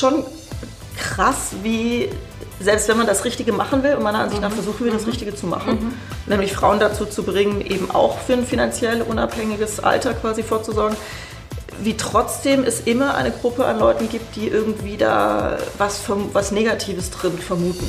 schon krass, wie selbst wenn man das Richtige machen will, und meiner Ansicht nach versuchen wir das Richtige zu machen, nämlich Frauen dazu zu bringen, eben auch für ein finanziell unabhängiges Alter quasi vorzusorgen, wie trotzdem es immer eine Gruppe an Leuten gibt, die irgendwie da was, was Negatives drin vermuten.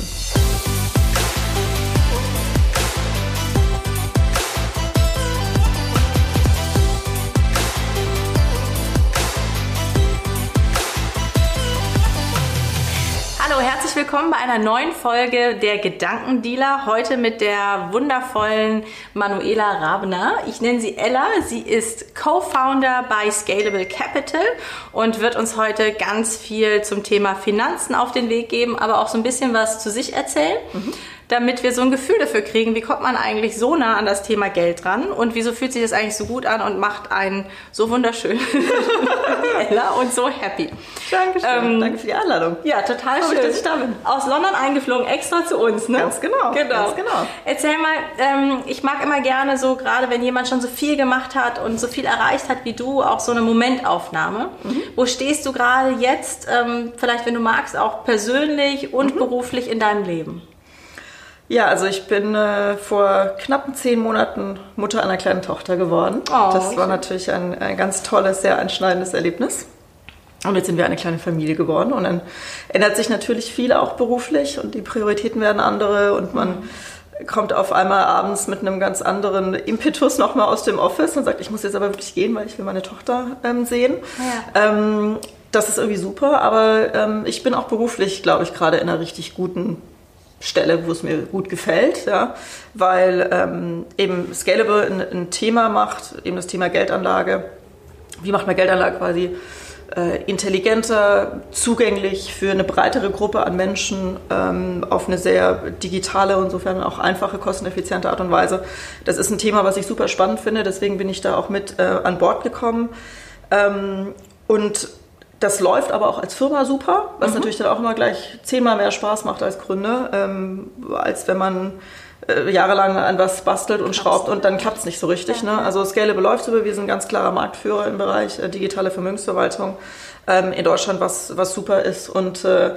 Willkommen bei einer neuen Folge der Gedankendealer. Heute mit der wundervollen Manuela Rabner. Ich nenne sie Ella. Sie ist Co-Founder bei Scalable Capital und wird uns heute ganz viel zum Thema Finanzen auf den Weg geben, aber auch so ein bisschen was zu sich erzählen. Damit wir so ein Gefühl dafür kriegen, wie kommt man eigentlich so nah an das Thema Geld ran und wieso fühlt sich das eigentlich so gut an und macht einen so wunderschön Ella und so happy. Dankeschön. Ähm, Danke für die Einladung. Ja, total schön. dass ich da bin. Aus London eingeflogen, extra zu uns, ne? Ganz genau, Genau. ganz genau. Erzähl mal, ähm, ich mag immer gerne so, gerade wenn jemand schon so viel gemacht hat und so viel erreicht hat wie du, auch so eine Momentaufnahme. Mhm. Wo stehst du gerade jetzt, ähm, vielleicht wenn du magst, auch persönlich Mhm. und beruflich in deinem Leben? Ja, also ich bin äh, vor knappen zehn Monaten Mutter einer kleinen Tochter geworden. Oh, das war schön. natürlich ein, ein ganz tolles, sehr einschneidendes Erlebnis. Und jetzt sind wir eine kleine Familie geworden und dann ändert sich natürlich viel auch beruflich und die Prioritäten werden andere und man kommt auf einmal abends mit einem ganz anderen Impetus nochmal aus dem Office und sagt, ich muss jetzt aber wirklich gehen, weil ich will meine Tochter ähm, sehen. Ähm, das ist irgendwie super, aber ähm, ich bin auch beruflich, glaube ich, gerade in einer richtig guten Stelle, wo es mir gut gefällt, ja, weil ähm, eben Scalable ein, ein Thema macht, eben das Thema Geldanlage. Wie macht man Geldanlage quasi äh, intelligenter, zugänglich für eine breitere Gruppe an Menschen ähm, auf eine sehr digitale und insofern auch einfache, kosteneffiziente Art und Weise. Das ist ein Thema, was ich super spannend finde, deswegen bin ich da auch mit äh, an Bord gekommen. Ähm, und das läuft aber auch als Firma super, was natürlich dann auch immer gleich zehnmal mehr Spaß macht als Gründer, ähm, als wenn man äh, jahrelang an was bastelt und schraubt und dann klappt es nicht so richtig. Ne? Also Scalable läuft super, wir sind ein ganz klarer Marktführer im Bereich äh, digitale Vermögensverwaltung ähm, in Deutschland, was, was super ist. Und äh,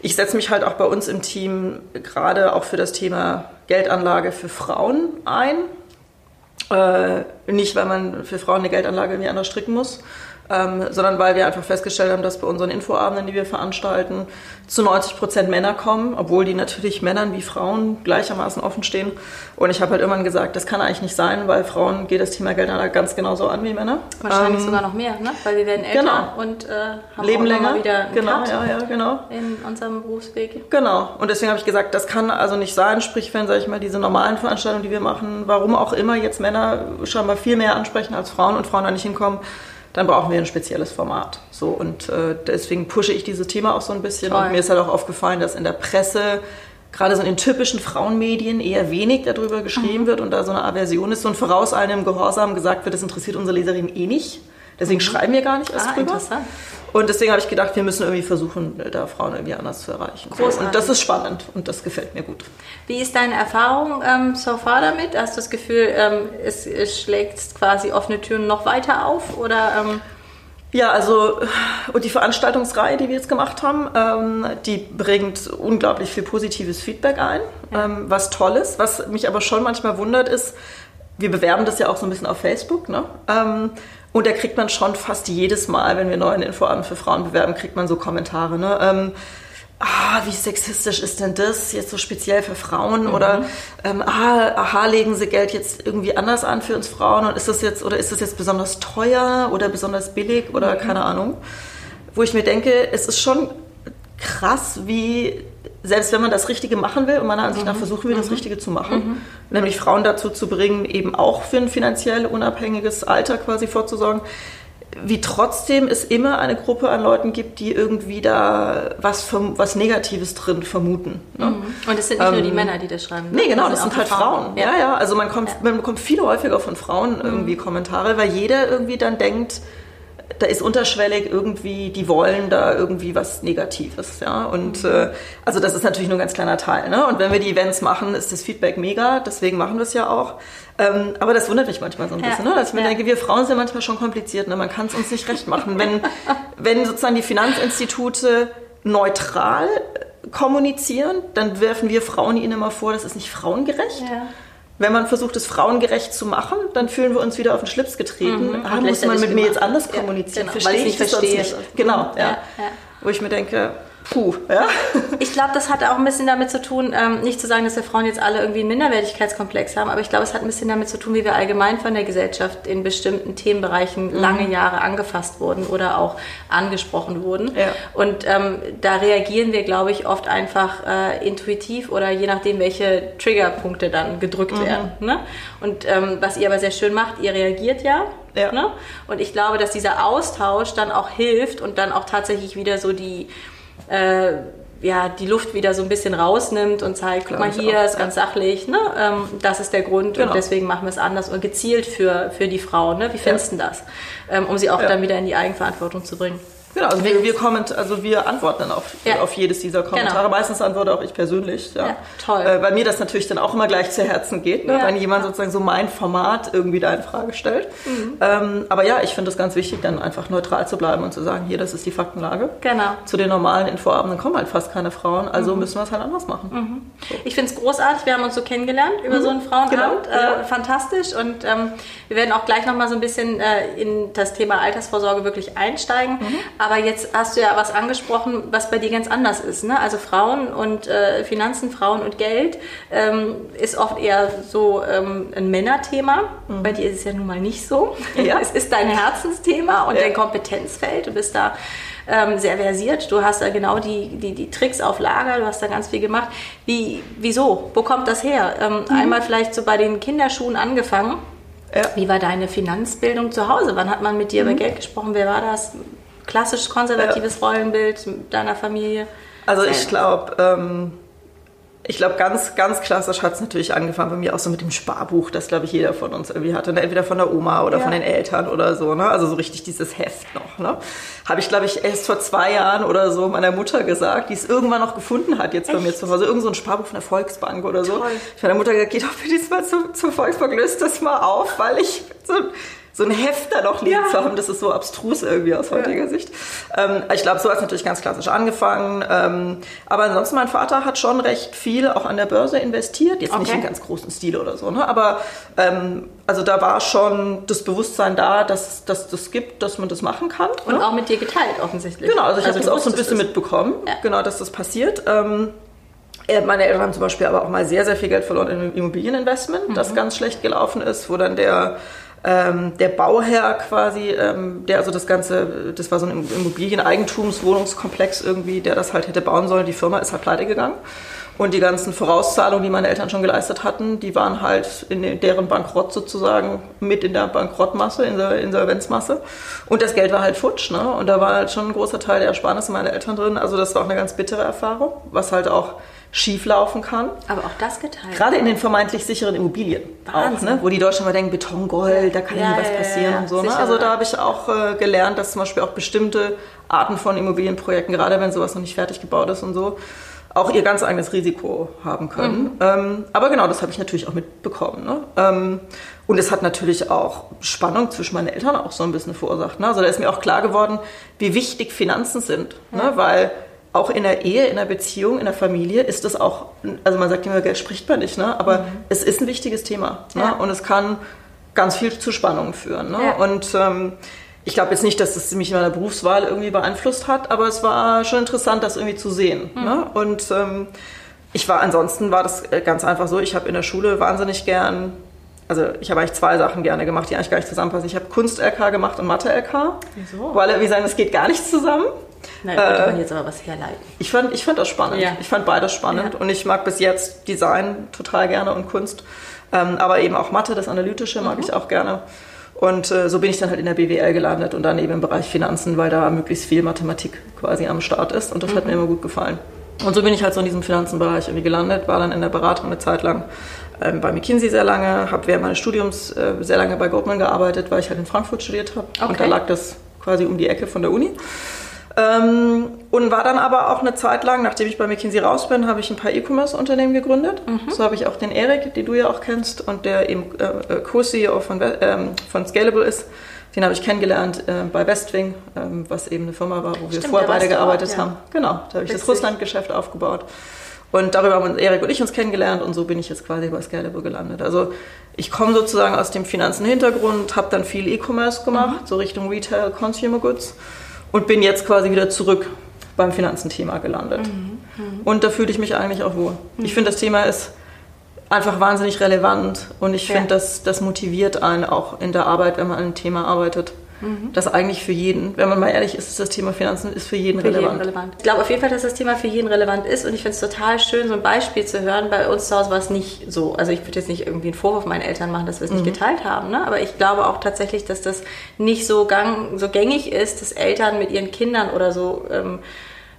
ich setze mich halt auch bei uns im Team gerade auch für das Thema Geldanlage für Frauen ein. Äh, nicht, weil man für Frauen eine Geldanlage irgendwie anders stricken muss, ähm, sondern weil wir einfach festgestellt haben, dass bei unseren Infoabenden, die wir veranstalten, zu 90 Prozent Männer kommen, obwohl die natürlich Männern wie Frauen gleichermaßen offen stehen. Und ich habe halt irgendwann gesagt, das kann eigentlich nicht sein, weil Frauen geht das Thema Geldanlage ganz genauso an wie Männer. Wahrscheinlich Ähm, sogar noch mehr, ne? Weil wir werden älter genau. und äh, haben Leben auch länger. wieder einen genau, Cut ja, ja, genau. in unserem Berufsweg. Genau. Und deswegen habe ich gesagt, das kann also nicht sein. Sprich, wenn, sage ich mal, diese normalen Veranstaltungen, die wir machen, warum auch immer jetzt Männer scheinbar viel mehr ansprechen als Frauen und Frauen da nicht hinkommen, dann brauchen wir ein spezielles Format. So und äh, deswegen pushe ich dieses Thema auch so ein bisschen. Toll. Und mir ist halt auch aufgefallen, dass in der Presse gerade so in den typischen Frauenmedien eher wenig darüber geschrieben wird und da so eine Aversion ist, so ein vorauseilendem Gehorsam gesagt wird, das interessiert unsere Leserinnen eh nicht. Deswegen schreiben wir gar nicht erst Ah, drüber. interessant. Und deswegen habe ich gedacht, wir müssen irgendwie versuchen, da Frauen irgendwie anders zu erreichen. So, Großartig. und das ist spannend und das gefällt mir gut. Wie ist deine Erfahrung ähm, so far damit? Hast du das Gefühl, ähm, es, es schlägt quasi offene Türen noch weiter auf? Oder ähm, Ja, also und die Veranstaltungsreihe, die wir jetzt gemacht haben, ähm, die bringt unglaublich viel positives Feedback ein, ähm, was toll ist. Was mich aber schon manchmal wundert ist, wir bewerben das ja auch so ein bisschen auf Facebook, ne? Und da kriegt man schon fast jedes Mal, wenn wir neuen Infoabend für Frauen bewerben, kriegt man so Kommentare, ne? Ähm, ah, wie sexistisch ist denn das jetzt so speziell für Frauen? Oder ähm, ah, aha, legen sie Geld jetzt irgendwie anders an für uns Frauen und ist das jetzt oder ist das jetzt besonders teuer oder besonders billig oder keine Ahnung? Wo ich mir denke, es ist schon krass, wie selbst wenn man das Richtige machen will, und meiner Ansicht nach versuchen wir das Richtige zu machen, nämlich Frauen dazu zu bringen, eben auch für ein finanziell unabhängiges Alter quasi vorzusorgen, wie trotzdem es immer eine Gruppe an Leuten gibt, die irgendwie da was, was Negatives drin vermuten. Ne? und es sind nicht nur die Ähm, Männer, die das schreiben. ne? Nee, genau, das auch sind halt Frauen. Ja, ja. Also man, kommt, Ja. man bekommt viel häufiger von Frauen irgendwie Kommentare, weil jeder irgendwie dann denkt, da ist unterschwellig irgendwie, die wollen da irgendwie was Negatives, ja. Und äh, also das ist natürlich nur ein ganz kleiner Teil, ne? Und wenn wir die Events machen, ist das Feedback mega, deswegen machen wir es ja auch. Ähm, aber das wundert mich manchmal so ein bisschen, ne? Dass ich mir ja. denke, wir Frauen sind manchmal schon kompliziert, ne? Man kann es uns nicht recht machen. wenn, wenn sozusagen die Finanzinstitute neutral kommunizieren, dann werfen wir Frauen ihnen immer vor, das ist nicht frauengerecht. Ja. Wenn man versucht, es frauengerecht zu machen, dann fühlen wir uns wieder auf den Schlips getreten. Mhm. Ah, muss man mit mir jetzt anders kommunizieren? Ja, genau. Verstehe ich, ich das nicht. Genau, ja. ja. Wo ich mir denke, Puh, ja. Ich glaube, das hat auch ein bisschen damit zu tun, ähm, nicht zu sagen, dass wir Frauen jetzt alle irgendwie einen Minderwertigkeitskomplex haben, aber ich glaube, es hat ein bisschen damit zu tun, wie wir allgemein von der Gesellschaft in bestimmten Themenbereichen mhm. lange Jahre angefasst wurden oder auch angesprochen wurden. Ja. Und ähm, da reagieren wir, glaube ich, oft einfach äh, intuitiv oder je nachdem, welche Triggerpunkte dann gedrückt mhm. werden. Ne? Und ähm, was ihr aber sehr schön macht, ihr reagiert ja ja. Ne? Und ich glaube, dass dieser Austausch dann auch hilft und dann auch tatsächlich wieder so die, äh, ja, die Luft wieder so ein bisschen rausnimmt und zeigt, guck mal hier, auch, ist ganz sachlich, ne? Ähm, das ist der Grund genau. und deswegen machen wir es anders und gezielt für, für die Frau. Ne? Wie findest du ja. das? Ähm, um sie auch ja. dann wieder in die Eigenverantwortung zu bringen. Genau, also wir, wir, comment, also wir antworten dann auf, ja. auf jedes dieser Kommentare. Genau. Meistens antworte auch ich persönlich. Ja. ja toll. Äh, weil mir das natürlich dann auch immer gleich zu Herzen geht, ne? ja. wenn jemand sozusagen so mein Format irgendwie da in Frage stellt. Mhm. Ähm, aber ja, ich finde es ganz wichtig, dann einfach neutral zu bleiben und zu sagen, hier, das ist die Faktenlage. Genau. Zu den normalen Infoabenden kommen halt fast keine Frauen, also mhm. müssen wir es halt anders machen. Mhm. So. Ich finde es großartig, wir haben uns so kennengelernt über so einen mhm. Frauenabend. Genau. Äh, fantastisch und ähm, wir werden auch gleich nochmal so ein bisschen äh, in das Thema Altersvorsorge wirklich einsteigen. Aber jetzt hast du ja was angesprochen, was bei dir ganz anders ist. Ne? Also Frauen und äh, Finanzen, Frauen und Geld ähm, ist oft eher so ähm, ein Männerthema. Mhm. Bei dir ist es ja nun mal nicht so. Ja. es ist dein Herzensthema und ja. dein Kompetenzfeld. Du bist da ähm, sehr versiert. Du hast da genau die, die, die Tricks auf Lager, du hast da ganz viel gemacht. Wie, wieso? Wo kommt das her? Ähm, mhm. Einmal vielleicht so bei den Kinderschuhen angefangen. Ja. Wie war deine Finanzbildung zu Hause? Wann hat man mit dir mhm. über Geld gesprochen? Wer war das? Klassisch konservatives ja. Rollenbild deiner Familie? Also ich glaube, ähm, ich glaube, ganz, ganz klassisch hat es natürlich angefangen bei mir auch so mit dem Sparbuch, das, glaube ich, jeder von uns irgendwie hatte. Ne? Entweder von der Oma oder ja. von den Eltern oder so. Ne? Also so richtig dieses Heft noch. Ne? Habe ich, glaube ich, erst vor zwei Jahren oder so meiner Mutter gesagt, die es irgendwann noch gefunden hat jetzt Echt? bei mir zu Hause. Irgend so ein Sparbuch von der Volksbank oder so. Toll. Ich meiner Mutter gesagt, geh doch bitte diesmal zu, zur Volksbank, löst das mal auf, weil ich so so ein Heft da noch liegen ja. zu haben, das ist so abstrus irgendwie aus heutiger ja. Sicht. Ähm, ich glaube, so hat es natürlich ganz klassisch angefangen. Ähm, aber ansonsten, mein Vater hat schon recht viel auch an der Börse investiert. Jetzt okay. nicht in ganz großen Stil oder so, ne? aber ähm, also da war schon das Bewusstsein da, dass, dass das gibt, dass man das machen kann. Und ne? auch mit dir geteilt offensichtlich. Genau, also ich also habe das auch so ein bisschen mitbekommen, ja. genau, dass das passiert. Ähm, meine Eltern haben zum Beispiel aber auch mal sehr, sehr viel Geld verloren in Immobilieninvestment, mhm. das ganz schlecht gelaufen ist, wo dann der ähm, der Bauherr quasi, ähm, der also das Ganze, das war so ein Immobilieneigentumswohnungskomplex irgendwie, der das halt hätte bauen sollen. Die Firma ist halt pleite gegangen. Und die ganzen Vorauszahlungen, die meine Eltern schon geleistet hatten, die waren halt in deren Bankrott sozusagen mit in der Bankrottmasse, in der Insolvenzmasse. Und das Geld war halt futsch, ne? Und da war halt schon ein großer Teil der Ersparnisse meiner Eltern drin. Also das war auch eine ganz bittere Erfahrung, was halt auch schieflaufen kann. Aber auch das geteilt. Gerade in den vermeintlich sicheren Immobilien. Wahnsinn. Auch, ne? Wo die Deutschen mal denken, Betongold, da kann ja, nie was passieren ja, und so. Ne? Also da habe ich auch äh, gelernt, dass zum Beispiel auch bestimmte Arten von Immobilienprojekten, gerade wenn sowas noch nicht fertig gebaut ist und so, auch ihr ganz eigenes Risiko haben können. Mhm. Ähm, aber genau, das habe ich natürlich auch mitbekommen. Ne? Ähm, und es hat natürlich auch Spannung zwischen meinen Eltern auch so ein bisschen verursacht. Ne? Also da ist mir auch klar geworden, wie wichtig Finanzen sind. Mhm. Ne? Weil auch in der Ehe, in der Beziehung, in der Familie ist das auch, also man sagt immer, Geld spricht man nicht, ne? aber mhm. es ist ein wichtiges Thema ne? Ja. und es kann ganz viel zu Spannungen führen. Ne? Ja. Und ähm, ich glaube jetzt nicht, dass es mich in meiner Berufswahl irgendwie beeinflusst hat, aber es war schon interessant, das irgendwie zu sehen. Mhm. Ne? Und ähm, ich war ansonsten war das äh, ganz einfach so, ich habe in der Schule wahnsinnig gern also ich habe eigentlich zwei Sachen gerne gemacht, die eigentlich gar nicht zusammenpassen. Ich habe Kunst-LK gemacht und Mathe-LK. Wieso? Weil wir sagen, es geht gar nicht zusammen. Nein, könnte äh, man jetzt aber was herleiten. Ich fand, ich fand das spannend. Ja. Ich fand beides spannend. Ja. Und ich mag bis jetzt Design total gerne und Kunst. Ähm, aber eben auch Mathe, das Analytische mag mhm. ich auch gerne. Und äh, so bin ich dann halt in der BWL gelandet und dann eben im Bereich Finanzen, weil da möglichst viel Mathematik quasi am Start ist. Und das mhm. hat mir immer gut gefallen. Und so bin ich halt so in diesem Finanzenbereich irgendwie gelandet, war dann in der Beratung eine Zeit lang ähm, bei McKinsey sehr lange, habe während meines Studiums äh, sehr lange bei Goldman gearbeitet, weil ich halt in Frankfurt studiert habe. Okay. Und da lag das quasi um die Ecke von der Uni. Ähm, und war dann aber auch eine Zeit lang, nachdem ich bei McKinsey raus bin, habe ich ein paar E-Commerce-Unternehmen gegründet. Mhm. So habe ich auch den Erik, den du ja auch kennst und der eben äh, Co-CEO von, ähm, von Scalable ist. Den habe ich kennengelernt äh, bei Westwing, ähm, was eben eine Firma war, wo wir Stimmt, vorher beide gearbeitet auch, ja. haben. Genau, da habe ich das Russland-Geschäft aufgebaut. Und darüber haben Erik und ich uns kennengelernt und so bin ich jetzt quasi bei Scalable gelandet. Also ich komme sozusagen aus dem Finanzenhintergrund, habe dann viel E-Commerce gemacht, mhm. so Richtung Retail, Consumer Goods und bin jetzt quasi wieder zurück beim Finanzenthema gelandet. Mhm. Mhm. Und da fühle ich mich eigentlich auch wohl. Ich mhm. finde, das Thema ist einfach wahnsinnig relevant und ich ja. finde, das, das motiviert einen auch in der Arbeit, wenn man an einem Thema arbeitet. Mhm. Das eigentlich für jeden, wenn man mal ehrlich ist, das Thema Finanzen ist für jeden, für relevant. jeden relevant. Ich glaube auf jeden Fall, dass das Thema für jeden relevant ist und ich finde es total schön, so ein Beispiel zu hören. Bei uns zu Hause war es nicht so. Also ich würde jetzt nicht irgendwie einen Vorwurf meinen Eltern machen, dass wir es mhm. nicht geteilt haben, ne? aber ich glaube auch tatsächlich, dass das nicht so, gang, so gängig ist, dass Eltern mit ihren Kindern oder so... Ähm,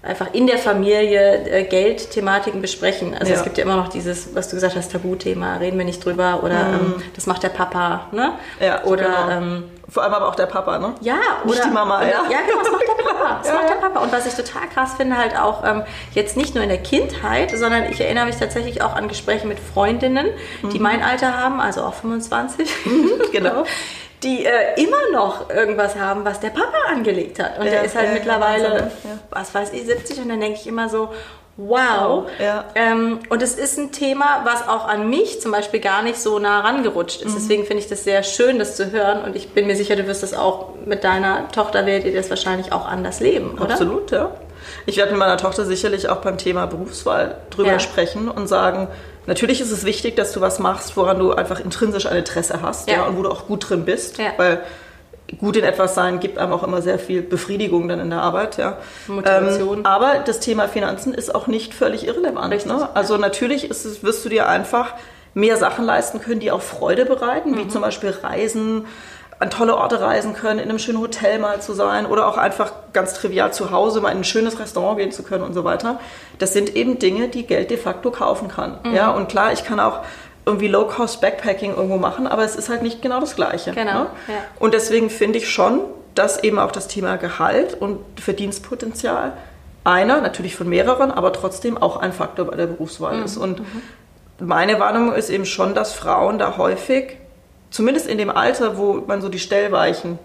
einfach in der Familie äh, Geldthematiken besprechen. Also ja. es gibt ja immer noch dieses, was du gesagt hast, Tabuthema, reden wir nicht drüber oder mhm. ähm, das macht der Papa, ne? Ja, oder genau. ähm, vor allem aber auch der Papa, ne? Ja, nicht die Mama, ja. Ja, genau, das macht der Papa. Das ja, macht der Papa. Und was ich total krass finde, halt auch ähm, jetzt nicht nur in der Kindheit, sondern ich erinnere mich tatsächlich auch an Gespräche mit Freundinnen, mhm. die mein Alter haben, also auch 25. Mhm, genau die äh, immer noch irgendwas haben, was der Papa angelegt hat. Und ja, der ist halt ja, mittlerweile, ja. was weiß ich, 70 und dann denke ich immer so, wow. Ähm, und es ist ein Thema, was auch an mich zum Beispiel gar nicht so nah rangerutscht ist. Mhm. Deswegen finde ich das sehr schön, das zu hören. Und ich bin mir sicher, du wirst das auch mit deiner Tochter, werdet ihr das wahrscheinlich auch anders leben, oder? Absolut, ja. Ich werde mit meiner Tochter sicherlich auch beim Thema Berufswahl drüber sprechen und sagen, Natürlich ist es wichtig, dass du was machst, woran du einfach intrinsisch ein Interesse hast ja. ja und wo du auch gut drin bist. Ja. Weil gut in etwas sein gibt einem auch immer sehr viel Befriedigung dann in der Arbeit. Ja. Motivation. Ähm, aber das Thema Finanzen ist auch nicht völlig irrelevant. Richtig, ne? Also natürlich ist es, wirst du dir einfach mehr Sachen leisten können, die auch Freude bereiten, mhm. wie zum Beispiel Reisen, an tolle Orte reisen können, in einem schönen Hotel mal zu sein oder auch einfach ganz trivial zu Hause mal in ein schönes Restaurant gehen zu können und so weiter. Das sind eben Dinge, die Geld de facto kaufen kann. Mhm. Ja, und klar, ich kann auch irgendwie Low-Cost Backpacking irgendwo machen, aber es ist halt nicht genau das Gleiche. Genau. Ne? Ja. Und deswegen finde ich schon, dass eben auch das Thema Gehalt und Verdienstpotenzial einer, natürlich von mehreren, aber trotzdem auch ein Faktor bei der Berufswahl mhm. ist. Und mhm. meine Warnung ist eben schon, dass Frauen da häufig zumindest in dem Alter, wo man so die Stellweichen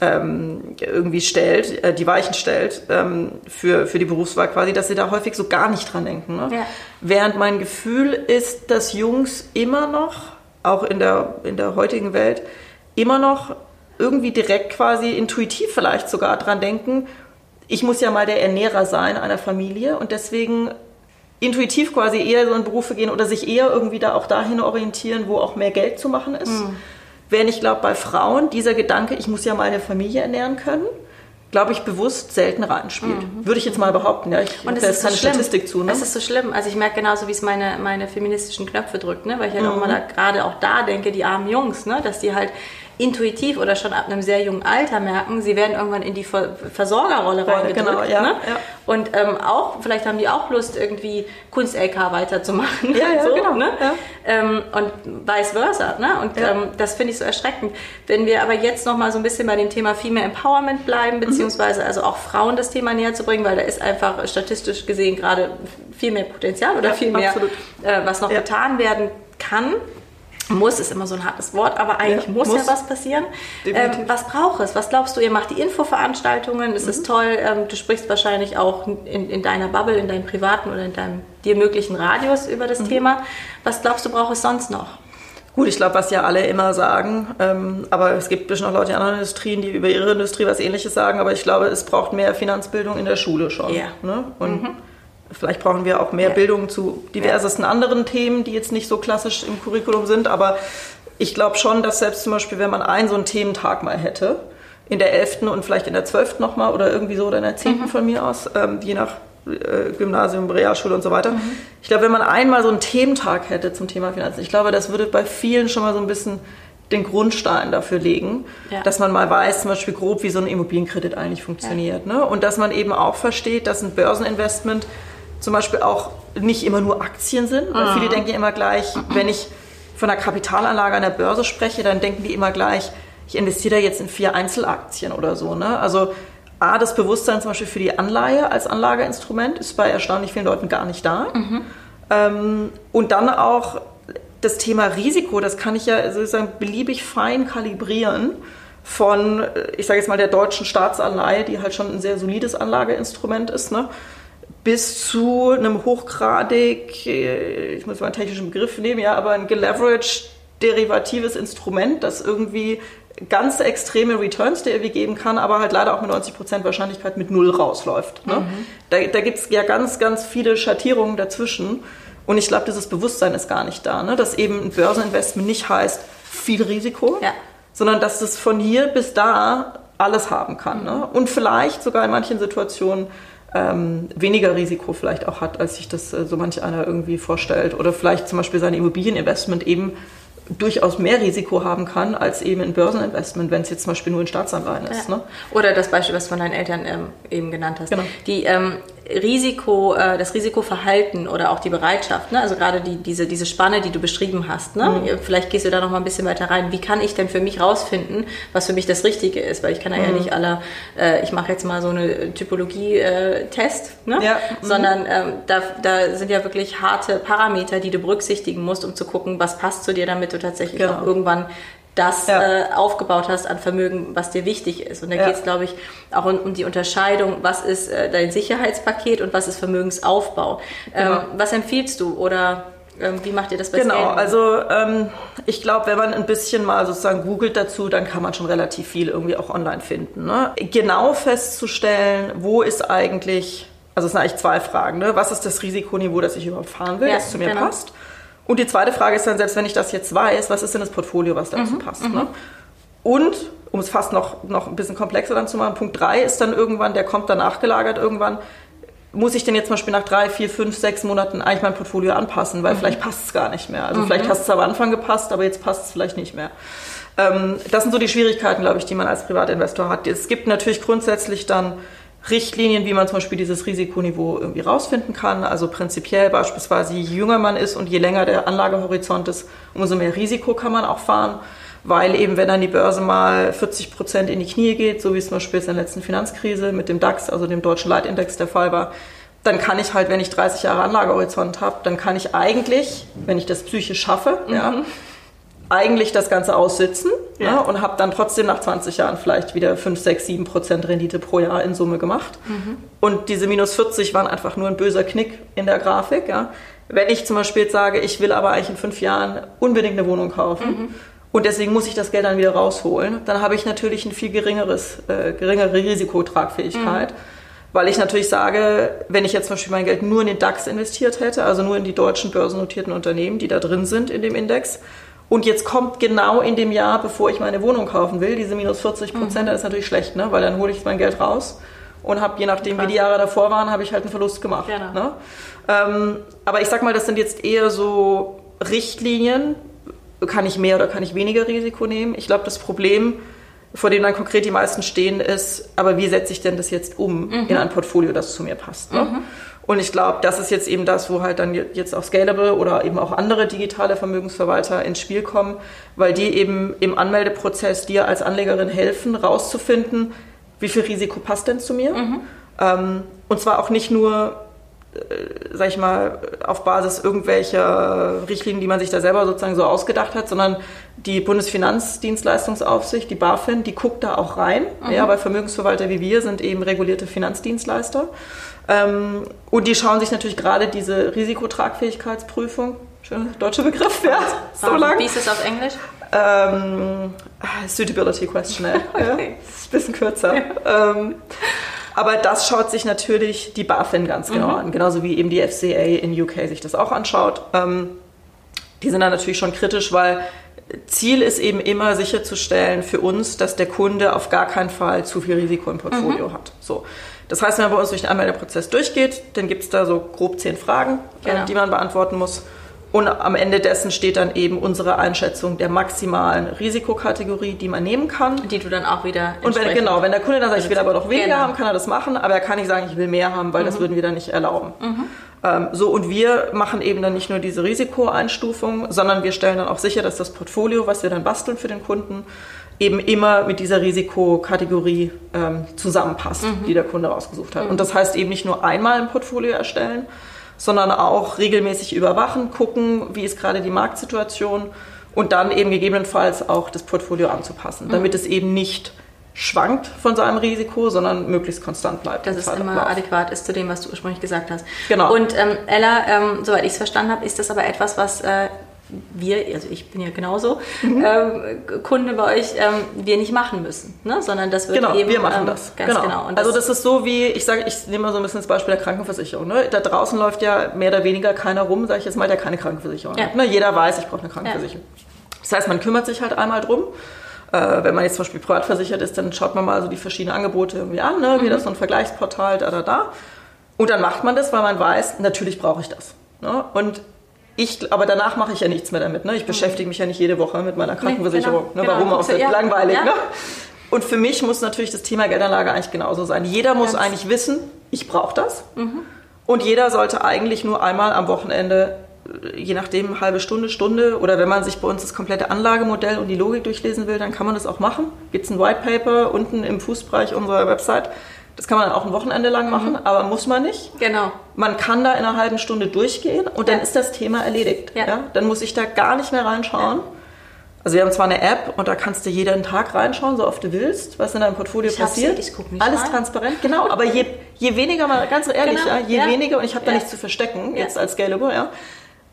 ähm, irgendwie stellt, äh, die Weichen stellt ähm, für, für die Berufswahl quasi, dass sie da häufig so gar nicht dran denken. Ne? Ja. Während mein Gefühl ist, dass Jungs immer noch, auch in der, in der heutigen Welt, immer noch irgendwie direkt quasi intuitiv vielleicht sogar dran denken, ich muss ja mal der Ernährer sein einer Familie und deswegen intuitiv quasi eher so in Berufe gehen oder sich eher irgendwie da auch dahin orientieren, wo auch mehr Geld zu machen ist. Mhm. Während ich glaube, bei Frauen dieser Gedanke, ich muss ja meine Familie ernähren können, glaube ich, bewusst selten reinspielt. Mhm. Würde ich jetzt mal behaupten. Ja, ich und es ist keine so Statistik zu. Ne? Es ist so schlimm. Also ich merke genauso, wie es meine, meine feministischen Knöpfe drückt, ne? weil ich halt mhm. auch mal gerade auch da denke, die armen Jungs, ne? dass die halt intuitiv oder schon ab einem sehr jungen Alter merken, sie werden irgendwann in die Versorgerrolle reingedrückt. Genau, ja, ne? ja. Und ähm, auch, vielleicht haben die auch Lust, irgendwie Kunst-LK weiterzumachen. Ja, so, genau. Ne? Ähm, und vice versa. Ne? Und ähm, das finde ich so erschreckend. Wenn wir aber jetzt noch mal so ein bisschen bei dem Thema Female Empowerment bleiben, mhm. beziehungsweise also auch Frauen das Thema näher zu bringen, weil da ist einfach statistisch gesehen gerade viel mehr Potenzial oder viel mehr, äh, was noch getan werden kann muss ist immer so ein hartes Wort, aber eigentlich ja, muss, muss, ja was passieren. Ähm, was braucht es? Was glaubst du? Ihr macht die Infoveranstaltungen, es mhm. ist toll. Ähm, du sprichst wahrscheinlich auch in, in, deiner Bubble, in deinem privaten oder in deinem dir möglichen Radius über das mhm. Thema. Was glaubst du, braucht es sonst noch? Gut, ich glaube, was ja alle immer sagen, ähm, aber es gibt bestimmt auch Leute in anderen Industrien, die über ihre Industrie was Ähnliches sagen, aber ich glaube, es braucht mehr Finanzbildung in der Schule schon. Ja. Ne? Und mhm Vielleicht brauchen wir auch mehr ja. Bildung zu diversesten anderen Themen, die jetzt nicht so klassisch im Curriculum sind. Aber ich glaube schon, dass selbst zum Beispiel, wenn man einen so einen Thementag mal hätte, in der 11. und vielleicht in der 12. nochmal oder irgendwie so oder in der 10. Mhm. von mir aus, ähm, je nach äh, Gymnasium, Realschule und so weiter. Mhm. Ich glaube, wenn man einmal so einen Thementag hätte zum Thema Finanzen, ich glaube, das würde bei vielen schon mal so ein bisschen den Grundstein dafür legen, ja. dass man mal weiß, zum Beispiel grob, wie so ein Immobilienkredit eigentlich funktioniert. Ja. Ne? Und dass man eben auch versteht, dass ein Börseninvestment zum Beispiel auch nicht immer nur Aktien sind, weil mhm. viele denken immer gleich, wenn ich von einer Kapitalanlage an der Börse spreche, dann denken die immer gleich, ich investiere da jetzt in vier Einzelaktien oder so. Ne? Also A, das Bewusstsein zum Beispiel für die Anleihe als Anlageinstrument ist bei erstaunlich vielen Leuten gar nicht da. Mhm. Ähm, und dann auch das Thema Risiko, das kann ich ja sozusagen beliebig fein kalibrieren von, ich sage jetzt mal, der deutschen Staatsanleihe, die halt schon ein sehr solides Anlageinstrument ist, ne? Bis zu einem hochgradig, äh, ich muss mal einen technischen Begriff nehmen, ja, aber ein geleveraged derivatives Instrument, das irgendwie ganz extreme Returns der irgendwie geben kann, aber halt leider auch mit 90% Wahrscheinlichkeit mit Null rausläuft. Ne? Mhm. Da, da gibt es ja ganz, ganz viele Schattierungen dazwischen. Und ich glaube, dieses Bewusstsein ist gar nicht da, ne? dass eben ein Börseninvestment nicht heißt viel Risiko, ja. sondern dass es von hier bis da alles haben kann. Ne? Und vielleicht sogar in manchen Situationen ähm, weniger Risiko vielleicht auch hat, als sich das äh, so manch einer irgendwie vorstellt. Oder vielleicht zum Beispiel sein Immobilieninvestment eben durchaus mehr Risiko haben kann als eben ein Börseninvestment, wenn es jetzt zum Beispiel nur in Staatsanleihen ist. Ja. Ne? Oder das Beispiel, was du von deinen Eltern ähm, eben genannt hast. Genau. Die ähm, Risiko, äh, das Risikoverhalten oder auch die Bereitschaft, ne? also gerade die, diese, diese Spanne, die du beschrieben hast. Ne? Mhm. Vielleicht gehst du da noch mal ein bisschen weiter rein. Wie kann ich denn für mich rausfinden, was für mich das Richtige ist? Weil ich kann ja, mhm. ja nicht alle, äh, ich mache jetzt mal so eine Typologie-Test, äh, ne? ja. Mhm. sondern ähm, da, da sind ja wirklich harte Parameter, die du berücksichtigen musst, um zu gucken, was passt zu dir, damit tatsächlich genau. auch irgendwann das ja. äh, aufgebaut hast an Vermögen, was dir wichtig ist. Und da ja. geht es, glaube ich, auch um, um, die Unterscheidung, was ist äh, dein Sicherheitspaket und was ist Vermögensaufbau. Ähm, genau. was empfiehlst du oder ähm, wie macht ihr das bei Genau, Skaten? also ähm, ich glaube, wenn man ein bisschen mal sozusagen googelt dazu, dann kann man schon relativ viel irgendwie auch online finden. Ne? Genau festzustellen, wo ist eigentlich, also es sind eigentlich zwei Fragen, ne? was ist das Risikoniveau, das ich überhaupt fahren will, ja, das zu mir genau. passt und die zweite Frage ist dann, selbst wenn ich das jetzt weiß, was ist denn das Portfolio, was dazu mhm. passt? Mhm. Ne? Und, um es fast noch, noch ein bisschen komplexer dann zu machen, Punkt 3 ist dann irgendwann, der kommt danach gelagert irgendwann, muss ich denn jetzt zum Beispiel nach drei, vier, fünf, sechs Monaten eigentlich mein Portfolio anpassen, weil mhm. vielleicht passt es gar nicht mehr. Also mhm. vielleicht hast es am Anfang gepasst, aber jetzt passt es vielleicht nicht mehr. Ähm, das sind so die Schwierigkeiten, glaube ich, die man als Privatinvestor hat. Es gibt natürlich grundsätzlich dann Richtlinien, wie man zum Beispiel dieses Risikoniveau irgendwie rausfinden kann. Also prinzipiell beispielsweise, je jünger man ist und je länger der Anlagehorizont ist, umso mehr Risiko kann man auch fahren. Weil eben, wenn dann die Börse mal 40 Prozent in die Knie geht, so wie es zum Beispiel in der letzten Finanzkrise mit dem DAX, also dem deutschen Leitindex der Fall war, dann kann ich halt, wenn ich 30 Jahre Anlagehorizont habe, dann kann ich eigentlich, wenn ich das psychisch schaffe, mhm. ja, eigentlich das Ganze aussitzen ja. ne, und habe dann trotzdem nach 20 Jahren vielleicht wieder 5, 6, 7 Prozent Rendite pro Jahr in Summe gemacht. Mhm. Und diese minus 40 waren einfach nur ein böser Knick in der Grafik. Ja. Wenn ich zum Beispiel jetzt sage, ich will aber eigentlich in fünf Jahren unbedingt eine Wohnung kaufen mhm. und deswegen muss ich das Geld dann wieder rausholen, dann habe ich natürlich ein viel geringeres, äh, geringere Risikotragfähigkeit. Mhm. Weil ich natürlich sage, wenn ich jetzt zum Beispiel mein Geld nur in den DAX investiert hätte, also nur in die deutschen börsennotierten Unternehmen, die da drin sind in dem Index, und jetzt kommt genau in dem Jahr, bevor ich meine Wohnung kaufen will, diese minus 40 Prozent, mhm. das ist natürlich schlecht, ne? weil dann hole ich mein Geld raus und habe, je nachdem, Krass. wie die Jahre davor waren, habe ich halt einen Verlust gemacht. Genau. Ne? Ähm, aber ich sag mal, das sind jetzt eher so Richtlinien. Kann ich mehr oder kann ich weniger Risiko nehmen? Ich glaube, das Problem, vor dem dann konkret die meisten stehen, ist, aber wie setze ich denn das jetzt um mhm. in ein Portfolio, das zu mir passt? Ne? Mhm. Und ich glaube, das ist jetzt eben das, wo halt dann jetzt auch Scalable oder eben auch andere digitale Vermögensverwalter ins Spiel kommen, weil die eben im Anmeldeprozess dir als Anlegerin helfen, rauszufinden, wie viel Risiko passt denn zu mir. Mhm. Ähm, und zwar auch nicht nur, sag ich mal, auf Basis irgendwelcher Richtlinien, die man sich da selber sozusagen so ausgedacht hat, sondern die Bundesfinanzdienstleistungsaufsicht, die BaFin, die guckt da auch rein. Mhm. Ja, weil Vermögensverwalter wie wir sind eben regulierte Finanzdienstleister. Ähm, und die schauen sich natürlich gerade diese Risikotragfähigkeitsprüfung, schöner deutscher Begriff, ja, so lang. Wie ist es auf Englisch? Ähm, Suitability Questionnaire. okay. ja, ist ein bisschen kürzer. Ähm, aber das schaut sich natürlich die BaFin ganz genau mhm. an, genauso wie eben die FCA in UK sich das auch anschaut. Ähm, die sind da natürlich schon kritisch, weil Ziel ist eben immer sicherzustellen für uns, dass der Kunde auf gar keinen Fall zu viel Risiko im Portfolio mhm. hat. So. Das heißt, wenn man bei uns durch den Anmeldeprozess durchgeht, dann gibt es da so grob zehn Fragen, äh, genau. die man beantworten muss. Und am Ende dessen steht dann eben unsere Einschätzung der maximalen Risikokategorie, die man nehmen kann. Die du dann auch wieder. Und wenn, genau, wenn der Kunde dann sagt, ich will aber doch weniger genau. haben, kann er das machen, aber er kann nicht sagen, ich will mehr haben, weil mhm. das würden wir dann nicht erlauben. Mhm. Ähm, so, und wir machen eben dann nicht nur diese Risikoeinstufung, sondern wir stellen dann auch sicher, dass das Portfolio, was wir dann basteln für den Kunden, eben immer mit dieser Risikokategorie ähm, zusammenpasst, mhm. die der Kunde rausgesucht hat. Mhm. Und das heißt eben nicht nur einmal ein Portfolio erstellen, sondern auch regelmäßig überwachen, gucken, wie ist gerade die Marktsituation und dann eben gegebenenfalls auch das Portfolio anzupassen, mhm. damit es eben nicht schwankt von seinem Risiko, sondern möglichst konstant bleibt. Dass es immer adäquat ist zu dem, was du ursprünglich gesagt hast. Genau. Und ähm, Ella, ähm, soweit ich es verstanden habe, ist das aber etwas, was äh, wir, also ich bin ja genauso, mhm. ähm, Kunde bei euch, ähm, wir nicht machen müssen, ne? sondern das wird genau, eben... wir machen ähm, das. Ganz genau. genau. also das ist so wie, ich sage, ich nehme mal so ein bisschen das Beispiel der Krankenversicherung. Ne? Da draußen läuft ja mehr oder weniger keiner rum, sage ich jetzt mal, der keine Krankenversicherung ja. hat. Ne? Jeder weiß, ich brauche eine Krankenversicherung. Ja. Das heißt, man kümmert sich halt einmal drum. Äh, wenn man jetzt zum Beispiel privat versichert ist, dann schaut man mal so die verschiedenen Angebote irgendwie an, ne? wie mhm. das so ein Vergleichsportal, da, da, da. Und dann macht man das, weil man weiß, natürlich brauche ich das. Ne? Und ich, aber danach mache ich ja nichts mehr damit. Ne? Ich beschäftige mich ja nicht jede Woche mit meiner Krankenversicherung. Nee, genau, ne? Warum genau. auch? Ja. Langweilig. Ja. Ne? Und für mich muss natürlich das Thema Geldanlage eigentlich genauso sein. Jeder muss Ganz eigentlich wissen, ich brauche das. Mhm. Und jeder sollte eigentlich nur einmal am Wochenende, äh, je nachdem, halbe Stunde, Stunde, oder wenn man sich bei uns das komplette Anlagemodell und die Logik durchlesen will, dann kann man das auch machen. Gibt es ein White Paper unten im Fußbereich unserer Website. Das kann man dann auch ein Wochenende lang machen, mhm. aber muss man nicht. Genau. Man kann da in einer halben Stunde durchgehen und dann ja. ist das Thema erledigt. Ja. ja. Dann muss ich da gar nicht mehr reinschauen. Ja. Also wir haben zwar eine App und da kannst du jeden Tag reinschauen, so oft du willst, was in deinem Portfolio ich passiert. Sie, ich guck nicht Alles rein. transparent, genau. Aber je, je weniger man, ganz ehrlich, genau. ja, je weniger, und ich habe da nichts zu verstecken, jetzt als Scalable, ja.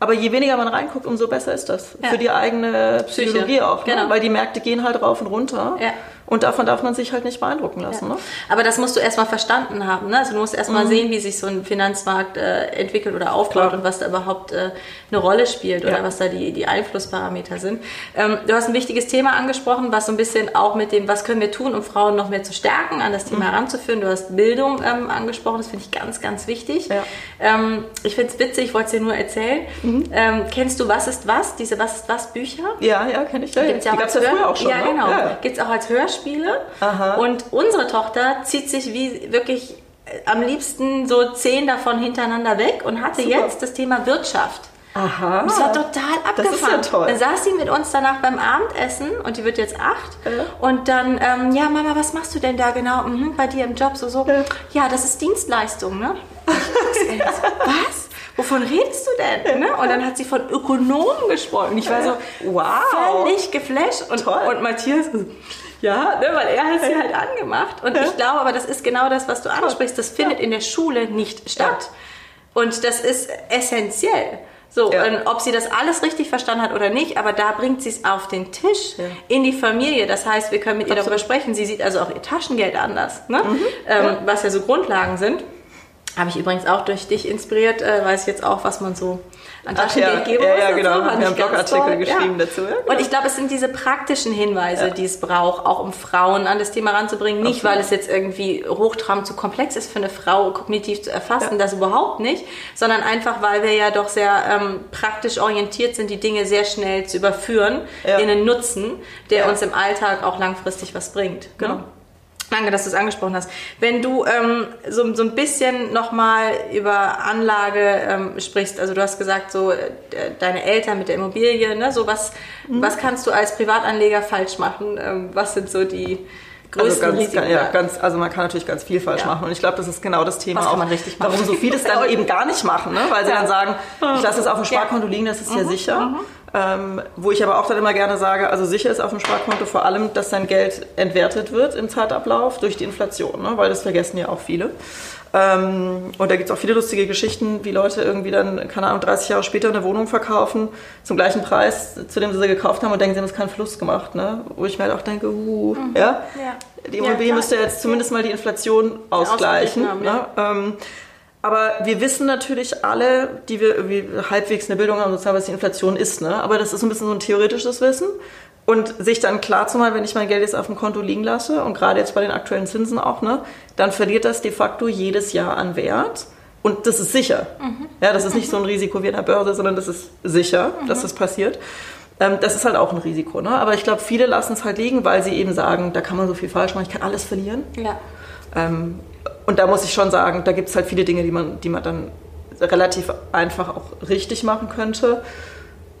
Aber je weniger man reinguckt, umso besser ist das. Für die eigene Psychologie Psyche. auch. Ne? Genau. Weil die Märkte gehen halt rauf und runter. Ja. Und davon darf man sich halt nicht beeindrucken lassen. Ja. Ne? Aber das musst du erstmal verstanden haben. Ne? Also du musst erstmal mhm. sehen, wie sich so ein Finanzmarkt äh, entwickelt oder aufbaut Klar. und was da überhaupt äh, eine Rolle spielt oder ja. was da die, die Einflussparameter sind. Ähm, du hast ein wichtiges Thema angesprochen, was so ein bisschen auch mit dem, was können wir tun, um Frauen noch mehr zu stärken, an das Thema mhm. heranzuführen. Du hast Bildung ähm, angesprochen, das finde ich ganz, ganz wichtig. Ja. Ähm, ich finde es witzig, ich wollte es dir nur erzählen. Mhm. Ähm, kennst du Was ist was, diese Was ist was Bücher? Ja, ja, kenne ich. Ja, Gibt's ja die gab es ja früher auch schon. Ja, ne? genau. Ja. Gibt es auch als Hörspiel Hörspiele. Aha. Und unsere Tochter zieht sich wie wirklich äh, am liebsten so zehn davon hintereinander weg und hatte Super. jetzt das Thema Wirtschaft. Aha. Und das war total abgefahren. Das ist ja toll. Dann saß sie mit uns danach beim Abendessen und die wird jetzt acht. Ja. Und dann, ähm, ja, Mama, was machst du denn da genau mhm, bei dir im Job? So, so. Ja, ja das ist Dienstleistung, ne? was? Wovon redest du denn? Ne? Und dann hat sie von Ökonomen gesprochen. Ich war so, wow. Völlig geflasht. Und, toll. und Matthias so, ja, ne, weil er hat sie halt angemacht. Und ich glaube aber, das ist genau das, was du ansprichst. Das findet in der Schule nicht statt. Und das ist essentiell. So, ja. und ob sie das alles richtig verstanden hat oder nicht, aber da bringt sie es auf den Tisch, ja. in die Familie. Das heißt, wir können mit Absolut. ihr darüber sprechen. Sie sieht also auch ihr Taschengeld anders, ne? Mhm. Ähm, ja. was ja so Grundlagen sind. Habe ich übrigens auch durch dich inspiriert, äh, weiß jetzt auch, was man so an Taschengeld geben ja, ja, ja, genau. Wir haben einen Blogartikel geschrieben ja. dazu. Ja, genau. Und ich glaube, es sind diese praktischen Hinweise, ja. die es braucht, auch um Frauen an das Thema ranzubringen. Nicht, Absolut. weil es jetzt irgendwie hochtrabend zu komplex ist für eine Frau, kognitiv zu erfassen, das überhaupt nicht, sondern einfach, weil wir ja doch sehr ähm, praktisch orientiert sind, die Dinge sehr schnell zu überführen in einen Nutzen, der uns im Alltag auch langfristig was bringt. Ne? Danke, dass du es angesprochen hast. Wenn du ähm, so, so ein bisschen nochmal über Anlage ähm, sprichst, also du hast gesagt, so äh, deine Eltern mit der Immobilie, ne, so was, mhm. was kannst du als Privatanleger falsch machen? Ähm, was sind so die größten also ganz, Risiken? Ja, ganz, also man kann natürlich ganz viel falsch ja. machen und ich glaube, das ist genau das Thema, was kann man richtig machen? warum so viele es dann eben gar nicht machen, ne? weil sie ja. dann sagen, ich lasse es auf dem Sparkonto liegen, das ist mhm. ja sicher. Mhm. Ähm, wo ich aber auch dann immer gerne sage, also sicher ist auf dem Sparkonto vor allem, dass dein Geld entwertet wird im Zeitablauf durch die Inflation, ne? weil das vergessen ja auch viele. Ähm, und da gibt es auch viele lustige Geschichten, wie Leute irgendwie dann, keine Ahnung, 30 Jahre später eine Wohnung verkaufen zum gleichen Preis, zu dem sie sie gekauft haben und denken, sie haben jetzt keinen Fluss gemacht. Ne? Wo ich mir halt auch denke, uh, mhm. ja? ja? Die Immobilie ja, müsste jetzt zumindest mal die Inflation ausgleichen. Haben, ne? ähm, aber wir wissen natürlich alle, die wir irgendwie halbwegs eine Bildung haben, sozusagen, was die Inflation ist. Ne? Aber das ist ein bisschen so ein theoretisches Wissen. Und sich dann klar zu machen, wenn ich mein Geld jetzt auf dem Konto liegen lasse und gerade jetzt bei den aktuellen Zinsen auch, ne, dann verliert das de facto jedes Jahr an Wert. Und das ist sicher. Mhm. Ja, das ist nicht so ein Risiko wie in der Börse, sondern das ist sicher, mhm. dass das passiert. Ähm, das ist halt auch ein Risiko. Ne? Aber ich glaube, viele lassen es halt liegen, weil sie eben sagen, da kann man so viel falsch machen, ich kann alles verlieren. Ja. Ähm, und da muss ich schon sagen, da gibt es halt viele Dinge, die man, die man dann relativ einfach auch richtig machen könnte.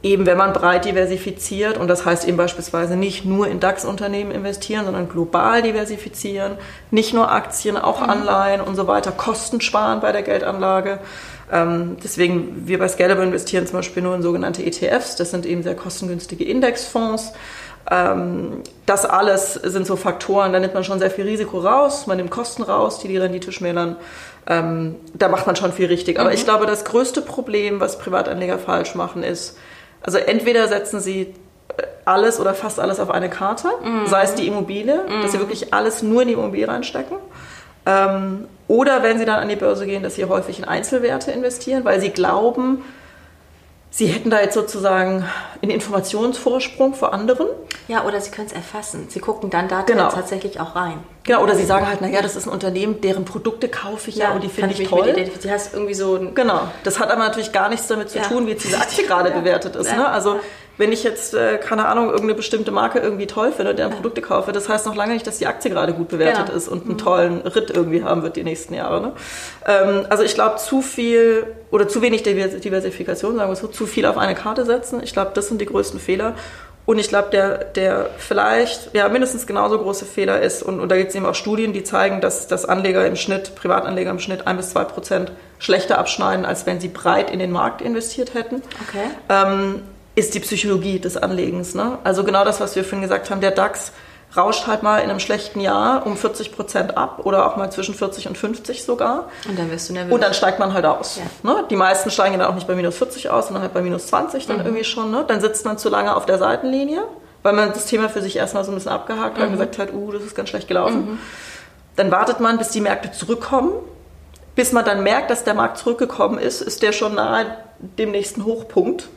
eben wenn man breit diversifiziert und das heißt eben beispielsweise nicht nur in DAX-Unternehmen investieren, sondern global diversifizieren, nicht nur Aktien, auch mhm. Anleihen und so weiter, Kosten sparen bei der Geldanlage. Ähm, deswegen, wir bei Scalable investieren zum Beispiel nur in sogenannte ETFs, das sind eben sehr kostengünstige Indexfonds. Ähm, das alles sind so Faktoren, da nimmt man schon sehr viel Risiko raus, man nimmt Kosten raus, die die Rendite schmälern. Ähm, da macht man schon viel richtig. Aber mhm. ich glaube, das größte Problem, was Privatanleger falsch machen, ist, also entweder setzen sie äh, alles oder fast alles auf eine Karte, mhm. sei es die Immobilie, mhm. dass sie wirklich alles nur in die Immobilie reinstecken. Ähm, oder wenn sie dann an die Börse gehen, dass sie häufig in Einzelwerte investieren, weil sie glauben, Sie hätten da jetzt sozusagen einen Informationsvorsprung vor anderen. Ja, oder Sie können es erfassen. Sie gucken dann da genau. tatsächlich auch rein. Genau, oder Sie sagen halt, naja, das ist ein Unternehmen, deren Produkte kaufe ich ja, ja und die finde ich, ich toll. Du hast irgendwie so genau, das hat aber natürlich gar nichts damit zu ja. tun, wie jetzt diese Aktie gerade ja. bewertet ist. Ne? Also wenn ich jetzt, äh, keine Ahnung, irgendeine bestimmte Marke irgendwie toll finde und deren Produkte kaufe, das heißt noch lange nicht, dass die Aktie gerade gut bewertet genau. ist und einen mhm. tollen Ritt irgendwie haben wird die nächsten Jahre. Ne? Ähm, also ich glaube, zu viel oder zu wenig Diversifikation, sagen wir so, zu viel auf eine Karte setzen. Ich glaube, das sind die größten Fehler. Und ich glaube, der, der vielleicht ja, mindestens genauso große Fehler ist, und, und da gibt es eben auch Studien, die zeigen, dass, dass Anleger im Schnitt, Privatanleger im Schnitt ein bis zwei Prozent schlechter abschneiden, als wenn sie breit in den Markt investiert hätten. Okay. Ähm, ist die Psychologie des Anlegens. Ne? Also genau das, was wir vorhin gesagt haben, der DAX rauscht halt mal in einem schlechten Jahr um 40 Prozent ab oder auch mal zwischen 40 und 50 sogar. Und dann wirst du nervös. Und dann steigt man halt aus. Ja. Ne? Die meisten steigen dann auch nicht bei minus 40 aus, sondern halt bei minus 20 dann mhm. irgendwie schon. Ne? Dann sitzt man zu lange auf der Seitenlinie, weil man das Thema für sich erstmal so ein bisschen abgehakt hat und mhm. gesagt hat, uh, das ist ganz schlecht gelaufen. Mhm. Dann wartet man, bis die Märkte zurückkommen. Bis man dann merkt, dass der Markt zurückgekommen ist, ist der schon nahe dem nächsten Hochpunkt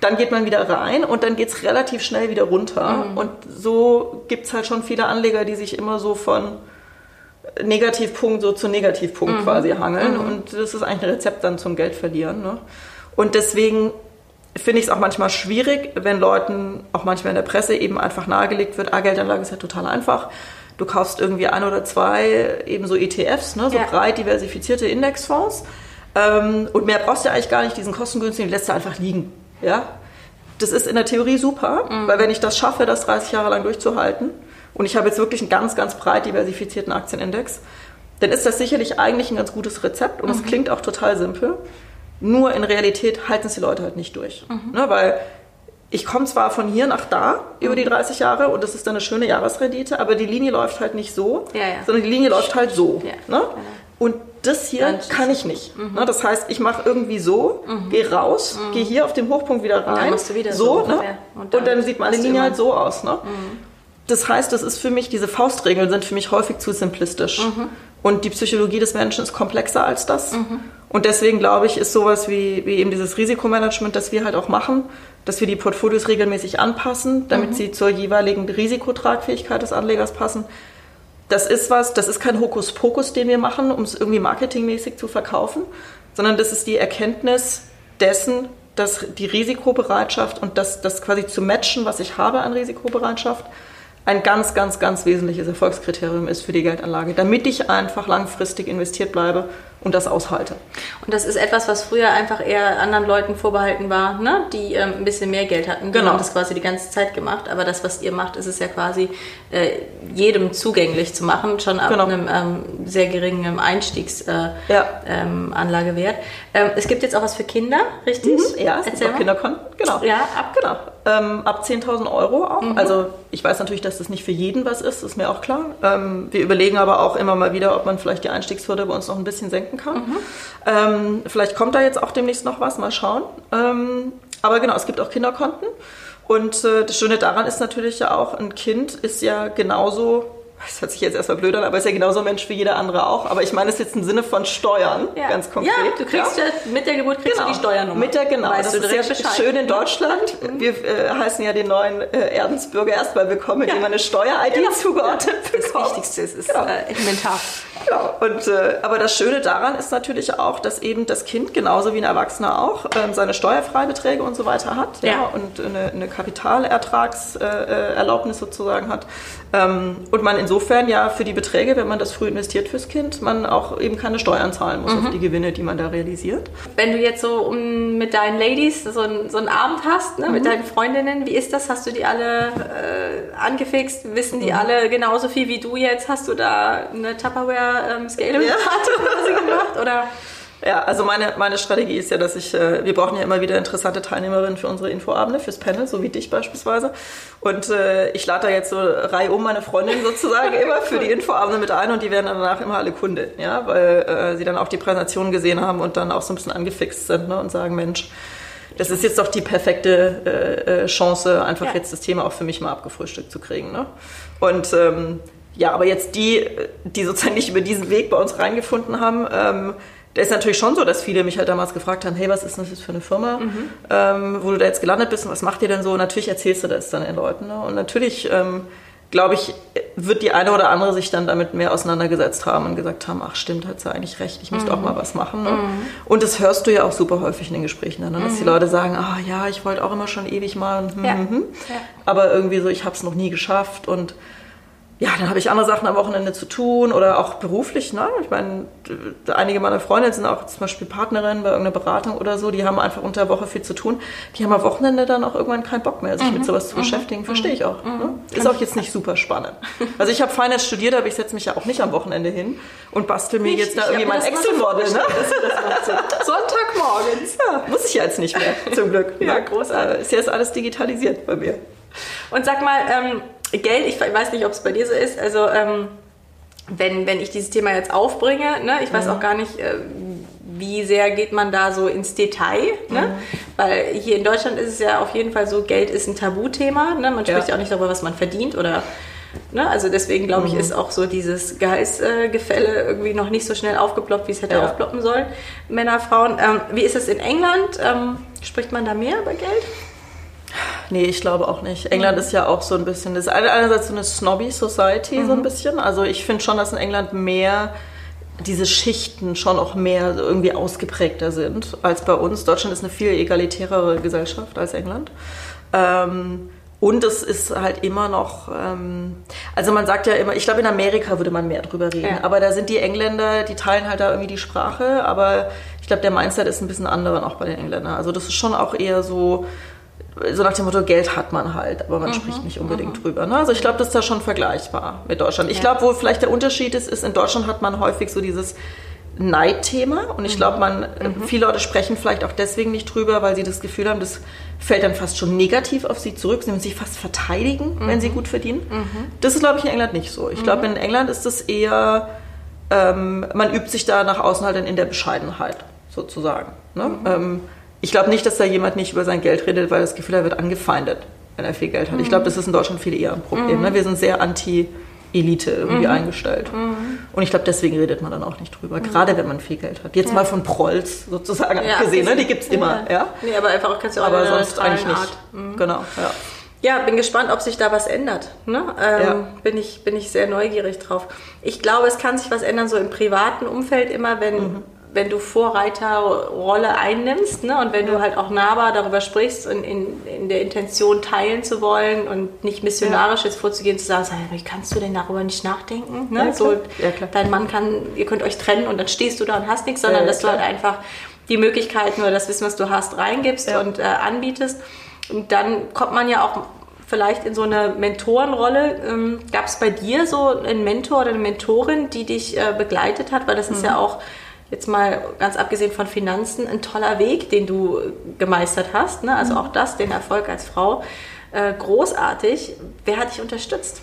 dann geht man wieder rein und dann geht es relativ schnell wieder runter. Mhm. Und so gibt es halt schon viele Anleger, die sich immer so von Negativpunkt so zu Negativpunkt mhm. quasi hangeln. Mhm. Und das ist eigentlich ein Rezept dann zum Geld verlieren. Ne? Und deswegen finde ich es auch manchmal schwierig, wenn Leuten, auch manchmal in der Presse, eben einfach nahegelegt wird, ah, Geldanlage ist ja total einfach. Du kaufst irgendwie ein oder zwei eben so ETFs, ne, so ja. breit diversifizierte Indexfonds. Ähm, und mehr brauchst du ja eigentlich gar nicht, diesen kostengünstigen, die lässt du einfach liegen. Ja? Das ist in der Theorie super, mhm. weil wenn ich das schaffe, das 30 Jahre lang durchzuhalten, und ich habe jetzt wirklich einen ganz, ganz breit diversifizierten Aktienindex, dann ist das sicherlich eigentlich ein ganz gutes Rezept und es mhm. klingt auch total simpel. Nur in Realität halten es die Leute halt nicht durch. Mhm. Ne, weil ich komme zwar von hier nach da über die 30 mhm. Jahre und das ist dann eine schöne Jahresrendite, aber die Linie läuft halt nicht so, ja, ja. sondern die Linie läuft halt so. Ja. Ne? Und das hier Ganz kann ich nicht. Mhm. Ne, das heißt, ich mache irgendwie so, mhm. gehe raus, mhm. gehe hier auf den Hochpunkt wieder rein. Dann wieder so. so ne? und, dann und, dann sieht meine Linie halt so aus. Ne? Mhm. Das heißt, das ist für mich, diese Faustregeln sind für mich häufig zu simplistisch. Mhm. Und die Psychologie des Menschen ist komplexer als das. Mhm. Und deswegen glaube ich, ist sowas wie, wie eben dieses Risikomanagement, das wir halt auch machen, dass wir die Portfolios regelmäßig anpassen, damit sie zur jeweiligen Risikotragfähigkeit des Anlegers passen das ist was, das ist kein Hokuspokus, den wir machen, um es irgendwie marketingmäßig zu verkaufen, sondern das ist die Erkenntnis dessen, dass die Risikobereitschaft und das, das quasi zu matchen, was ich habe an Risikobereitschaft, ein ganz, ganz, ganz wesentliches Erfolgskriterium ist für die Geldanlage, damit ich einfach langfristig investiert bleibe und das aushalte. Und das ist etwas, was früher einfach eher anderen Leuten vorbehalten war, ne? die ähm, ein bisschen mehr Geld hatten. Die genau. haben das quasi die ganze Zeit gemacht. Aber das, was ihr macht, ist es ja quasi äh, jedem zugänglich zu machen, schon ab genau. einem ähm, sehr geringen Einstiegsanlagewert. Äh, ja. ähm, ähm, es gibt jetzt auch was für Kinder, richtig? Mhm, ja, es Erzähl gibt auch Kinderkonten. Genau. Ja, ab, genau. Ähm, ab 10.000 Euro auch. Mhm. Also ich weiß natürlich, dass das nicht für jeden was ist, ist mir auch klar. Ähm, wir überlegen aber auch immer mal wieder, ob man vielleicht die Einstiegshürde bei uns noch ein bisschen senken kann. Mhm. Ähm, vielleicht kommt da jetzt auch demnächst noch was, mal schauen. Ähm, aber genau, es gibt auch Kinderkonten. Und äh, das Schöne daran ist natürlich ja auch, ein Kind ist ja genauso das hört sich jetzt erstmal blöd an, aber ist ja genauso ein Mensch wie jeder andere auch. Aber ich meine es jetzt im Sinne von Steuern, ja. ganz konkret. Ja, du kriegst ja, ja mit der Geburt kriegst genau. du die Steuernummer. Mit der, genau. Weißt das ist ja Bescheid. schön in Deutschland. Mhm. Wir äh, heißen ja den neuen äh, Erdensbürger erstmal willkommen, indem ja. man eine Steuer-ID genau. zugeordnet ja. Das Wichtigste ist, ist genau. äh, elementar. Genau. Und, äh, aber das Schöne daran ist natürlich auch, dass eben das Kind genauso wie ein Erwachsener auch ähm, seine Steuerfreibeträge und so weiter hat ja. ja und eine, eine Kapitalertragserlaubnis äh, sozusagen hat. Ähm, und man insofern ja für die Beträge, wenn man das früh investiert fürs Kind, man auch eben keine Steuern zahlen muss mhm. auf die Gewinne, die man da realisiert. Wenn du jetzt so um, mit deinen Ladies so, ein, so einen Abend hast, ne, mhm. mit deinen Freundinnen, wie ist das? Hast du die alle äh, angefixt? Wissen die mhm. alle genauso viel wie du jetzt? Hast du da eine Tupperware ähm, ja. gemacht? Oder? Ja, also meine, meine Strategie ist ja, dass ich, äh, wir brauchen ja immer wieder interessante Teilnehmerinnen für unsere Infoabende, fürs Panel, so wie dich beispielsweise. Und äh, ich lade da jetzt so Reihe um meine Freundin sozusagen immer für die Infoabende mit ein und die werden dann danach immer alle Kunden, ja, weil äh, sie dann auch die Präsentation gesehen haben und dann auch so ein bisschen angefixt sind ne, und sagen, Mensch, das ist jetzt doch die perfekte äh, äh Chance, einfach ja. jetzt das Thema auch für mich mal abgefrühstückt zu kriegen. Ne? Und ähm, ja, aber jetzt die, die sozusagen nicht über diesen Weg bei uns reingefunden haben, ähm, da ist natürlich schon so, dass viele mich halt damals gefragt haben, hey, was ist das jetzt für eine Firma, mhm. ähm, wo du da jetzt gelandet bist und was macht ihr denn so? Und natürlich erzählst du das dann den Leuten. Ne? Und natürlich, ähm, glaube ich, wird die eine oder andere sich dann damit mehr auseinandergesetzt haben und gesagt haben, ach stimmt, hat sie eigentlich recht, ich möchte mhm. auch mal was machen. Ne? Mhm. Und das hörst du ja auch super häufig in den Gesprächen dann, ne? dass die mhm. Leute sagen, ah ja, ich wollte auch immer schon ewig mal, hm, ja. Hm, hm. Ja. aber irgendwie so, ich habe es noch nie geschafft und ja, dann habe ich andere Sachen am Wochenende zu tun oder auch beruflich. Ne? Ich meine, einige meiner Freunde sind auch zum Beispiel Partnerinnen bei irgendeiner Beratung oder so, die haben einfach unter der Woche viel zu tun. Die haben am Wochenende dann auch irgendwann keinen Bock mehr, sich mhm. mit sowas zu mhm. beschäftigen. Verstehe ich auch. Mhm. Ne? Ist auch jetzt nicht super spannend. Also ich habe Finance studiert, aber ich setze mich ja auch nicht am Wochenende hin und bastel mir nicht, jetzt da irgendwie mein Excel-Model. Ne? Sonntagmorgens. Ja, muss ich ja jetzt nicht mehr, zum Glück. ja, ne? großartig. Ist jetzt alles digitalisiert bei mir. Und sag mal, ähm, Geld, ich weiß nicht, ob es bei dir so ist, also ähm, wenn, wenn ich dieses Thema jetzt aufbringe, ne, ich weiß mhm. auch gar nicht, äh, wie sehr geht man da so ins Detail, ne? Mhm. weil hier in Deutschland ist es ja auf jeden Fall so, Geld ist ein Tabuthema, ne? man spricht ja. auch nicht darüber, was man verdient oder Ne? Also deswegen glaube ich, mhm. ist auch so dieses Gehaltsgefälle irgendwie noch nicht so schnell aufgeploppt, wie es hätte ja. aufploppen sollen. Männer, Frauen. Ähm, wie ist es in England? Ähm, spricht man da mehr über Geld? Nee, ich glaube auch nicht. England mhm. ist ja auch so ein bisschen, das ist einerseits so eine snobby Society, mhm. so ein mhm. bisschen. Also ich finde schon, dass in England mehr diese Schichten schon auch mehr irgendwie ausgeprägter sind als bei uns. Deutschland ist eine viel egalitärere Gesellschaft als England. Ähm, und es ist halt immer noch, ähm, also man sagt ja immer, ich glaube in Amerika würde man mehr drüber reden, ja. aber da sind die Engländer, die teilen halt da irgendwie die Sprache, aber ich glaube der Mindset ist ein bisschen anderer auch bei den Engländern. Also das ist schon auch eher so, so nach dem Motto, Geld hat man halt, aber man mhm. spricht nicht unbedingt mhm. drüber. Ne? Also ich glaube, das ist da schon vergleichbar mit Deutschland. Ich ja. glaube, wo vielleicht der Unterschied ist, ist, in Deutschland hat man häufig so dieses Neidthema und ich glaube, man mhm. viele Leute sprechen vielleicht auch deswegen nicht drüber, weil sie das Gefühl haben, das fällt dann fast schon negativ auf sie zurück, sie müssen sich fast verteidigen, wenn sie mhm. gut verdienen. Mhm. Das ist, glaube ich, in England nicht so. Ich glaube, mhm. in England ist es eher, ähm, man übt sich da nach außen halt dann in der Bescheidenheit sozusagen. Ne? Ähm, ich glaube nicht, dass da jemand nicht über sein Geld redet, weil das Gefühl, er wird angefeindet, wenn er viel Geld hat. Mhm. Ich glaube, das ist in Deutschland viel eher ein Problem. Mhm. Ne? Wir sind sehr anti- Elite irgendwie mhm. eingestellt. Mhm. Und ich glaube, deswegen redet man dann auch nicht drüber, mhm. gerade wenn man viel Geld hat. Jetzt ja. mal von Prolls sozusagen ja, abgesehen, ne? die gibt es immer. Ja. ja. Nee, aber einfach auch kannst du auch Aber sonst eigentlich nicht. Art. Mhm. Genau, ja. Ja, bin gespannt, ob sich da was ändert. Ne? Ähm, bin, ich, bin ich sehr neugierig drauf. Ich glaube, es kann sich was ändern, so im privaten Umfeld immer, wenn mhm wenn du Vorreiterrolle einnimmst ne? und wenn ja. du halt auch nahbar darüber sprichst und in, in der Intention teilen zu wollen und nicht missionarisch ja. jetzt vorzugehen, zu sagen, wie kannst du denn darüber nicht nachdenken? Ne? Ja, so, dein Mann kann, ihr könnt euch trennen und dann stehst du da und hast nichts, sondern dass du halt einfach die Möglichkeiten oder das Wissen, was du hast, reingibst und äh, anbietest. Und dann kommt man ja auch vielleicht in so eine Mentorenrolle. Ähm, Gab es bei dir so einen Mentor oder eine Mentorin, die dich äh, begleitet hat? Weil das ist mhm. ja auch jetzt mal ganz abgesehen von Finanzen, ein toller Weg, den du gemeistert hast. Ne? Also mhm. auch das, den Erfolg als Frau, äh, großartig. Wer hat dich unterstützt?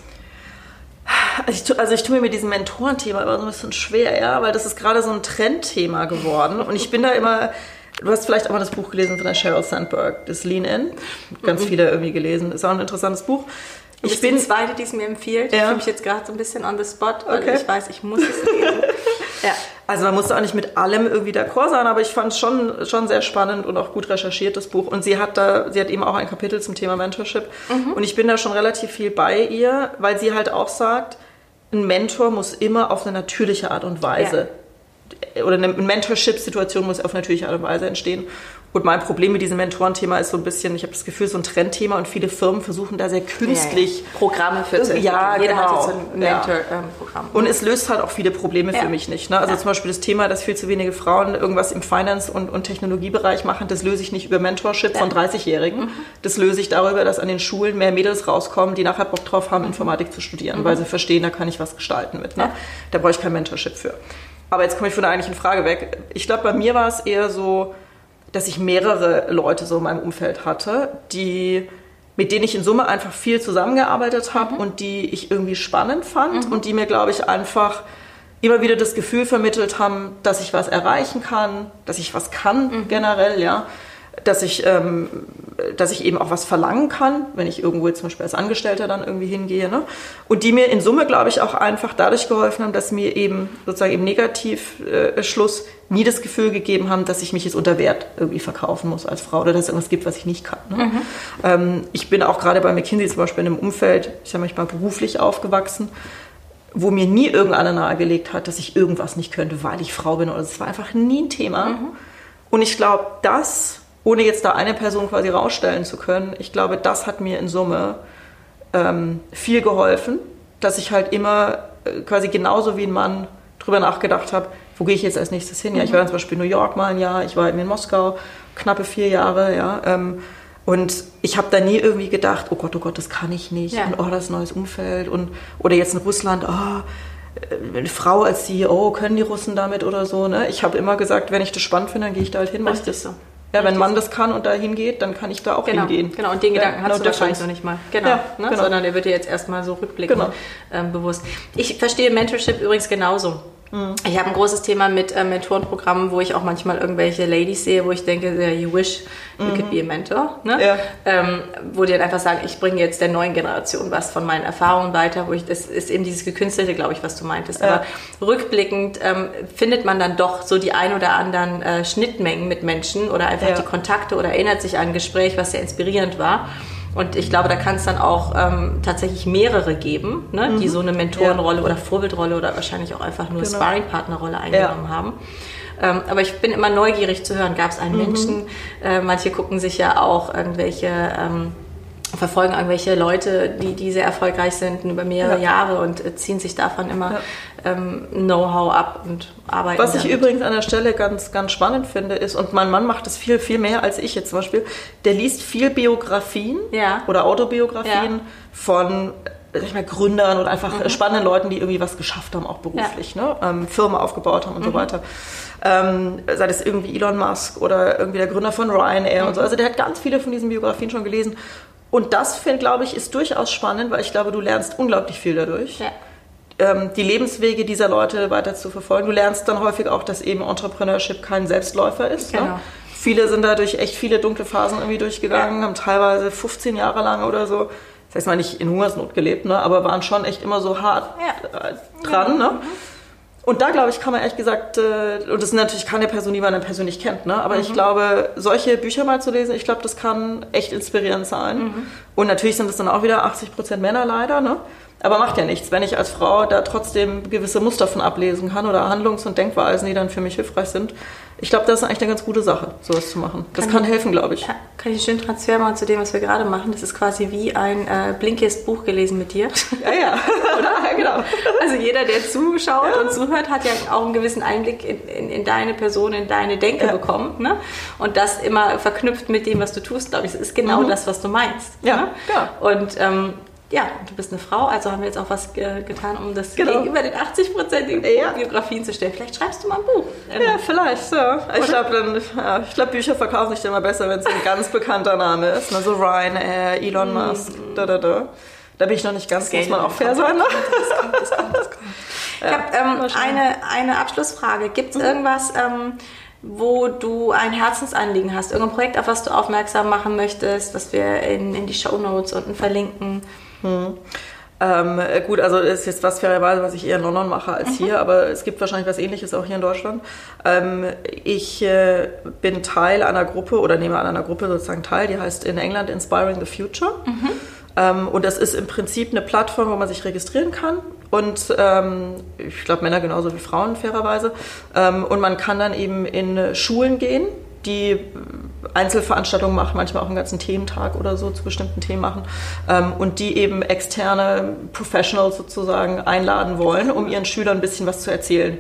Also ich, also ich tue mir mit diesem Mentorenthema immer so ein bisschen schwer, ja, weil das ist gerade so ein Trendthema geworden. Und ich bin da immer, du hast vielleicht auch mal das Buch gelesen von der Sheryl Sandberg, das Lean In. Ganz mhm. viele irgendwie gelesen. Ist auch ein interessantes Buch. Ich bin die zweite, die es mir empfiehlt. Ja. Ich fühle mich jetzt gerade so ein bisschen on the spot, weil okay. ich weiß, ich muss es lesen. ja. Also man musste auch nicht mit allem irgendwie d'accord sein, aber ich fand es schon, schon sehr spannend und auch gut recherchiert, das Buch. Und sie hat da, sie hat eben auch ein Kapitel zum Thema Mentorship. Mhm. Und ich bin da schon relativ viel bei ihr, weil sie halt auch sagt, ein Mentor muss immer auf eine natürliche Art und Weise oder eine Mentorship-Situation muss auf natürliche Art und Weise entstehen. Und mein Problem mit diesem Mentorenthema ist so ein bisschen, ich habe das Gefühl, so ein Trendthema und viele Firmen versuchen da sehr künstlich ja, ja. Programme für zu Ja, Jeder genau. hat jetzt ein Mentor-Programm. Und es löst halt auch viele Probleme für mich nicht. Ne? Also zum Beispiel das Thema, dass viel zu wenige Frauen irgendwas im Finance- und, und Technologiebereich machen, das löse ich nicht über Mentorship von 30-Jährigen. Das löse ich darüber, dass an den Schulen mehr Mädels rauskommen, die nachher Bock drauf haben, Informatik zu studieren, weil sie verstehen, da kann ich was gestalten mit. Ne? Da brauche ich kein Mentorship für. Aber jetzt komme ich von der eigentlichen Frage weg. Ich glaube, bei mir war es eher so, dass ich mehrere Leute so in meinem Umfeld hatte, die mit denen ich in Summe einfach viel zusammengearbeitet habe und die ich irgendwie spannend fand und die mir, glaube ich, einfach immer wieder das Gefühl vermittelt haben, dass ich was erreichen kann, dass ich was kann generell, ja, dass ich, ähm, dass ich eben auch was verlangen kann, wenn ich irgendwo zum Beispiel als Angestellter dann irgendwie hingehe. Ne? Und die mir in Summe, glaube ich, auch einfach dadurch geholfen haben, dass mir eben sozusagen im Negativschluss nie das Gefühl gegeben haben, dass ich mich jetzt unter Wert irgendwie verkaufen muss als Frau oder dass es irgendwas gibt, was ich nicht kann. Ne? Ähm, ich bin auch gerade bei McKinsey zum Beispiel in einem Umfeld, ich sage mal, beruflich aufgewachsen, wo mir nie irgendeiner nahegelegt hat, dass ich irgendwas nicht könnte, weil ich Frau bin. Oder es war einfach nie ein Thema. Und ich glaube, das, ohne jetzt da eine Person quasi rausstellen zu können, ich glaube, das hat mir in Summe ähm, viel geholfen, dass ich halt immer äh, quasi genauso wie ein Mann drüber nachgedacht habe, wo gehe ich jetzt als nächstes hin? Ja, ich war dann zum Beispiel in New York mal ein Jahr, ich war eben in Moskau knappe vier Jahre, ja. Ähm, und ich habe da nie irgendwie gedacht, oh Gott, oh Gott, das kann ich nicht. Ja. Und oh, das ist ein neues Umfeld. Und, oder jetzt in Russland, oh, äh, eine Frau als CEO, können die Russen damit oder so. Ne? Ich habe immer gesagt, wenn ich das spannend finde, dann gehe ich da halt hin. mach Richtig das. so. Ja, wenn Mann das kann und da hingeht, dann kann ich da auch Genau, hingehen. genau. Und den Gedanken Ja, hast no du wahrscheinlich noch nicht mal. Genau, Ja, ne? genau. sondern der wird dir jetzt erstmal so rückblickend Genau. ähm, bewusst. Ich verstehe Mentorship übrigens genauso. Mhm. Ich habe ein großes Thema mit äh, Mentorenprogrammen, wo ich auch manchmal irgendwelche Ladies sehe, wo ich denke, you wish you could be a mentor. Ne? Mhm. Ja. Ähm, wo die dann einfach sagen, ich bringe jetzt der neuen Generation was von meinen Erfahrungen weiter, wo ich, das ist eben dieses Gekünstelte, glaube ich, was du meintest. Ja. Aber rückblickend ähm, findet man dann doch so die ein oder anderen äh, Schnittmengen mit Menschen oder einfach Ja. die Kontakte oder erinnert sich an ein Gespräch, was sehr inspirierend war. Und ich glaube, da kann es dann auch ähm, tatsächlich mehrere geben, ne, die so eine Mentorenrolle oder Vorbildrolle oder wahrscheinlich auch einfach nur Mhm. Genau. Sparringpartnerrolle eingenommen haben. Ähm, aber ich bin immer neugierig zu hören, gab es Mhm. einen Menschen? Äh, manche gucken sich ja auch irgendwelche, ähm, verfolgen irgendwelche Leute, die, die sehr erfolgreich sind über mehrere Ja. Jahre und äh, ziehen sich davon immer ähm, Know-how ab und arbeiten. Was ich damit. übrigens an der Stelle ganz, ganz spannend finde, ist, und mein Mann macht das viel, viel mehr als ich jetzt zum Beispiel, der liest viel Biografien Ja. oder Autobiografien Ja. von sag ich mal, Gründern oder einfach Mhm. spannenden Leuten, die irgendwie was geschafft haben, auch beruflich, ne? ähm, Firmen aufgebaut haben und so weiter. Ähm, sei das irgendwie Elon Musk oder irgendwie der Gründer von Ryanair und so. Also der hat ganz viele von diesen Biografien schon gelesen. Und das, finde glaube ich, ist durchaus spannend, weil ich glaube, du lernst unglaublich viel dadurch Ja. Ähm, die Lebenswege dieser Leute weiter zu verfolgen. Du lernst dann häufig auch, dass eben Entrepreneurship kein Selbstläufer ist. Ne? Genau. Viele sind dadurch echt viele dunkle Phasen irgendwie durchgegangen, haben teilweise 15 Jahre lang oder so, das heißt mal nicht in Hungersnot gelebt, ne? aber waren schon echt immer so hart Ja. äh, dran. Ne? Und da glaube ich, kann man ehrlich gesagt, äh, und das sind natürlich keine Person, die man dann persönlich kennt, ne? aber ich glaube, solche Bücher mal zu lesen, ich glaube, das kann echt inspirierend sein. Und natürlich sind es dann auch wieder 80 Prozent Männer leider, ne? Aber macht ja nichts, wenn ich als Frau da trotzdem gewisse Muster von ablesen kann oder Handlungs- und Denkweisen, die dann für mich hilfreich sind. Ich glaube, das ist eigentlich eine ganz gute Sache, sowas zu machen. Das Kann kann helfen, glaube ich. Ja, kann ich einen schönen Transfer machen zu dem, was wir gerade machen? Das ist quasi wie ein äh, Blinkist Buch gelesen mit dir. Ja, ja, oder? genau. Also jeder, der zuschaut und zuhört, hat ja auch einen gewissen Einblick in, in, in deine Person, in deine Denke Ja. bekommen. Ne? Und das immer verknüpft mit dem, was du tust, glaube ich, das ist genau das, was du meinst. Ja, ne? ja. Und ähm, ja, du bist eine Frau, also haben wir jetzt auch was äh, getan, um das Genau. gegenüber den 80-prozentigen Ja. Biografien zu stellen. Vielleicht schreibst du mal ein Buch. Ja, vielleicht, ja. Ich glaube, ja, ich glaub, Bücher verkaufen sich immer besser, wenn es ein ganz bekannter Name ist. Ne? So Ryanair, Elon Musk, da, da, da. Da bin ich noch nicht ganz, muss Geld man auch fair sein. Ne? Ich habe ähm, eine, eine Abschlussfrage. Gibt es irgendwas, ähm, wo du ein Herzensanliegen hast? Irgendein Projekt, auf was du aufmerksam machen möchtest, das wir in, in die Show Notes unten verlinken? Ähm, äh, gut, also ist jetzt was fairerweise, was ich eher in London mache als hier, aber es gibt wahrscheinlich was ähnliches auch hier in Deutschland. Ähm, ich äh, bin Teil einer Gruppe oder nehme an einer Gruppe sozusagen teil, die heißt in England Inspiring the Future. Ähm, und das ist im Prinzip eine Plattform, wo man sich registrieren kann und ähm, ich glaube Männer genauso wie Frauen fairerweise. Ähm, und man kann dann eben in Schulen gehen, die Einzelveranstaltungen machen, manchmal auch einen ganzen Thementag oder so zu bestimmten Themen machen ähm, und die eben externe Professionals sozusagen einladen wollen, um ihren Schülern ein bisschen was zu erzählen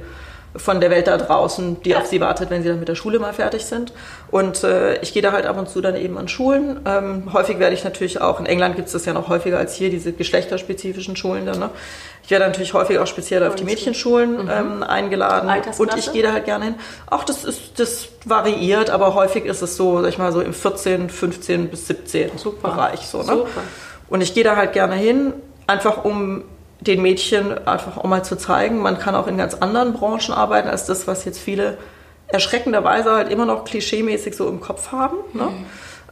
von der Welt da draußen, die auf sie wartet, wenn sie dann mit der Schule mal fertig sind. Und äh, ich gehe da halt ab und zu dann eben an Schulen. Ähm, häufig werde ich natürlich auch, in England gibt es das ja noch häufiger als hier, diese geschlechterspezifischen Schulen dann. Ne? Ich werde natürlich häufig auch speziell auf die Mädchenschulen mhm. ähm, eingeladen. Und ich gehe da halt gerne hin. Auch das ist, das variiert, aber häufig ist es so, sag ich mal, so im 14, 15 bis 17 Super. Bereich. So, ne? Super. Und ich gehe da halt gerne hin, einfach um den Mädchen einfach auch mal zu zeigen, man kann auch in ganz anderen Branchen arbeiten als das, was jetzt viele erschreckenderweise halt immer noch klischeemäßig so im Kopf haben. Ne? Mhm.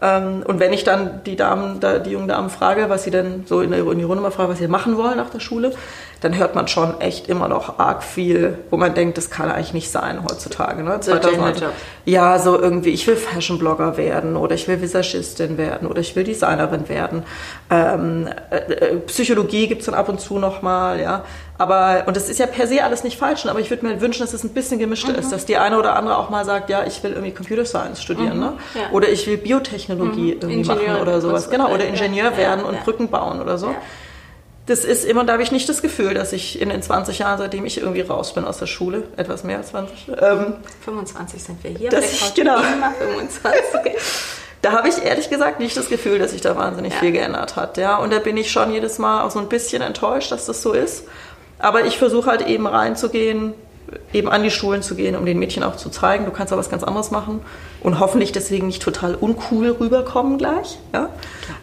Ähm, und wenn ich dann die Damen, die jungen Damen frage, was sie denn so in, der, Runde mal frage, was sie machen wollen nach der Schule, dann hört man schon echt immer noch arg viel, wo man denkt, das kann eigentlich nicht sein heutzutage. Ne? 2000, ja, so irgendwie, ich will Fashion-Blogger werden oder ich will Visagistin werden oder ich will Designerin werden. Ähm, äh, äh Psychologie gibt's dann ab und zu nochmal, ja. Aber, und das ist ja per se alles nicht falsch, aber ich würde mir wünschen, dass es ein bisschen gemischt mhm. ist, dass die eine oder andere auch mal sagt, ja, ich will irgendwie Computer Science studieren, mhm. ne? Ja. Oder ich will Biotechnologie mhm. irgendwie Ingenieur machen oder sowas. Genau, oder Ingenieur ja. werden ja. und Brücken bauen oder so das ist immer, da habe ich nicht das Gefühl, dass ich in den 20 Jahren, seitdem ich irgendwie raus bin aus der Schule, etwas mehr als 20. Ähm, 25 sind wir hier, dass ich, genau. 25. da habe ich ehrlich gesagt nicht das Gefühl, dass sich da wahnsinnig ja. viel geändert hat. Ja? Und da bin ich schon jedes Mal auch so ein bisschen enttäuscht, dass das so ist. Aber ich versuche halt eben reinzugehen, eben an die Schulen zu gehen, um den Mädchen auch zu zeigen, du kannst auch was ganz anderes machen und hoffentlich deswegen nicht total uncool rüberkommen gleich. Ja?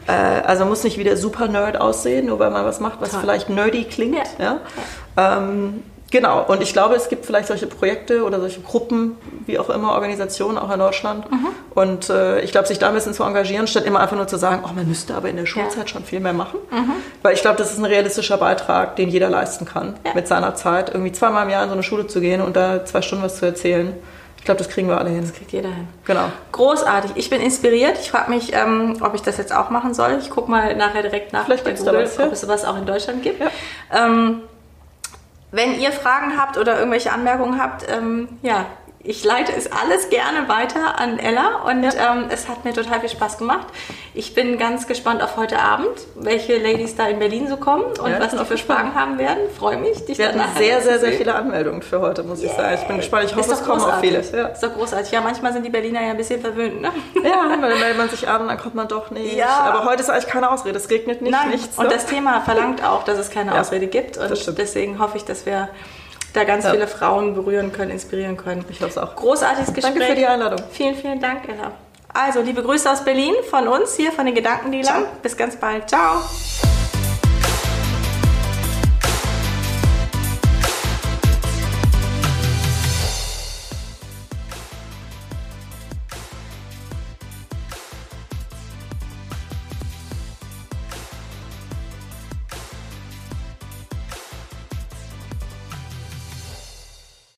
Äh, also muss nicht wieder super Nerd aussehen, nur weil man was macht, was Toll. vielleicht nerdy klingt. Ja. ja? Ähm, Genau, und ich glaube, es gibt vielleicht solche Projekte oder solche Gruppen, wie auch immer, Organisationen auch in Deutschland. Mhm. Und äh, ich glaube, sich da ein bisschen zu engagieren, statt immer einfach nur zu sagen, oh, man müsste aber in der Schulzeit ja. schon viel mehr machen. Mhm. Weil ich glaube, das ist ein realistischer Beitrag, den jeder leisten kann, ja. mit seiner Zeit, irgendwie zweimal im Jahr in so eine Schule zu gehen und da zwei Stunden was zu erzählen. Ich glaube, das kriegen wir alle hin. Das kriegt jeder hin. Genau. Großartig. Ich bin inspiriert. Ich frage mich, ähm, ob ich das jetzt auch machen soll. Ich gucke mal nachher direkt nach, Vielleicht bei Google, was, ja? ob es sowas auch in Deutschland gibt. Ähm, wenn ihr Fragen habt oder irgendwelche Anmerkungen habt, ähm, ja, ich leite es alles gerne weiter an Ella und ja. ähm, es hat mir total viel Spaß gemacht. Ich bin ganz gespannt auf heute Abend, welche Ladies da in Berlin so kommen und ja, was die für Fragen haben werden. Freue mich, dich Wir hatten sehr, sehr, sehr viele Anmeldungen für heute, muss yeah. ich sagen. Ich bin gespannt. Ich hoffe, es kommen auch viele. Ja. Ist doch großartig. Ja, manchmal sind die Berliner ja ein bisschen verwöhnt, ne? Ja, dann meldet man sich an, dann kommt man doch nicht. Ja. Aber heute ist eigentlich keine Ausrede. Es regnet nicht, Nein. nichts. Und ne? das Thema verlangt auch, dass es keine Ausrede gibt. Und deswegen hoffe ich, dass wir da ganz ja. viele Frauen berühren können, inspirieren können. Ich hoffe es auch. Großartiges Gespräch. Danke für die Einladung. Vielen, vielen Dank, Ella. Also, liebe Grüße aus Berlin von uns hier, von den Gedankendealern. Bis ganz bald. Ciao.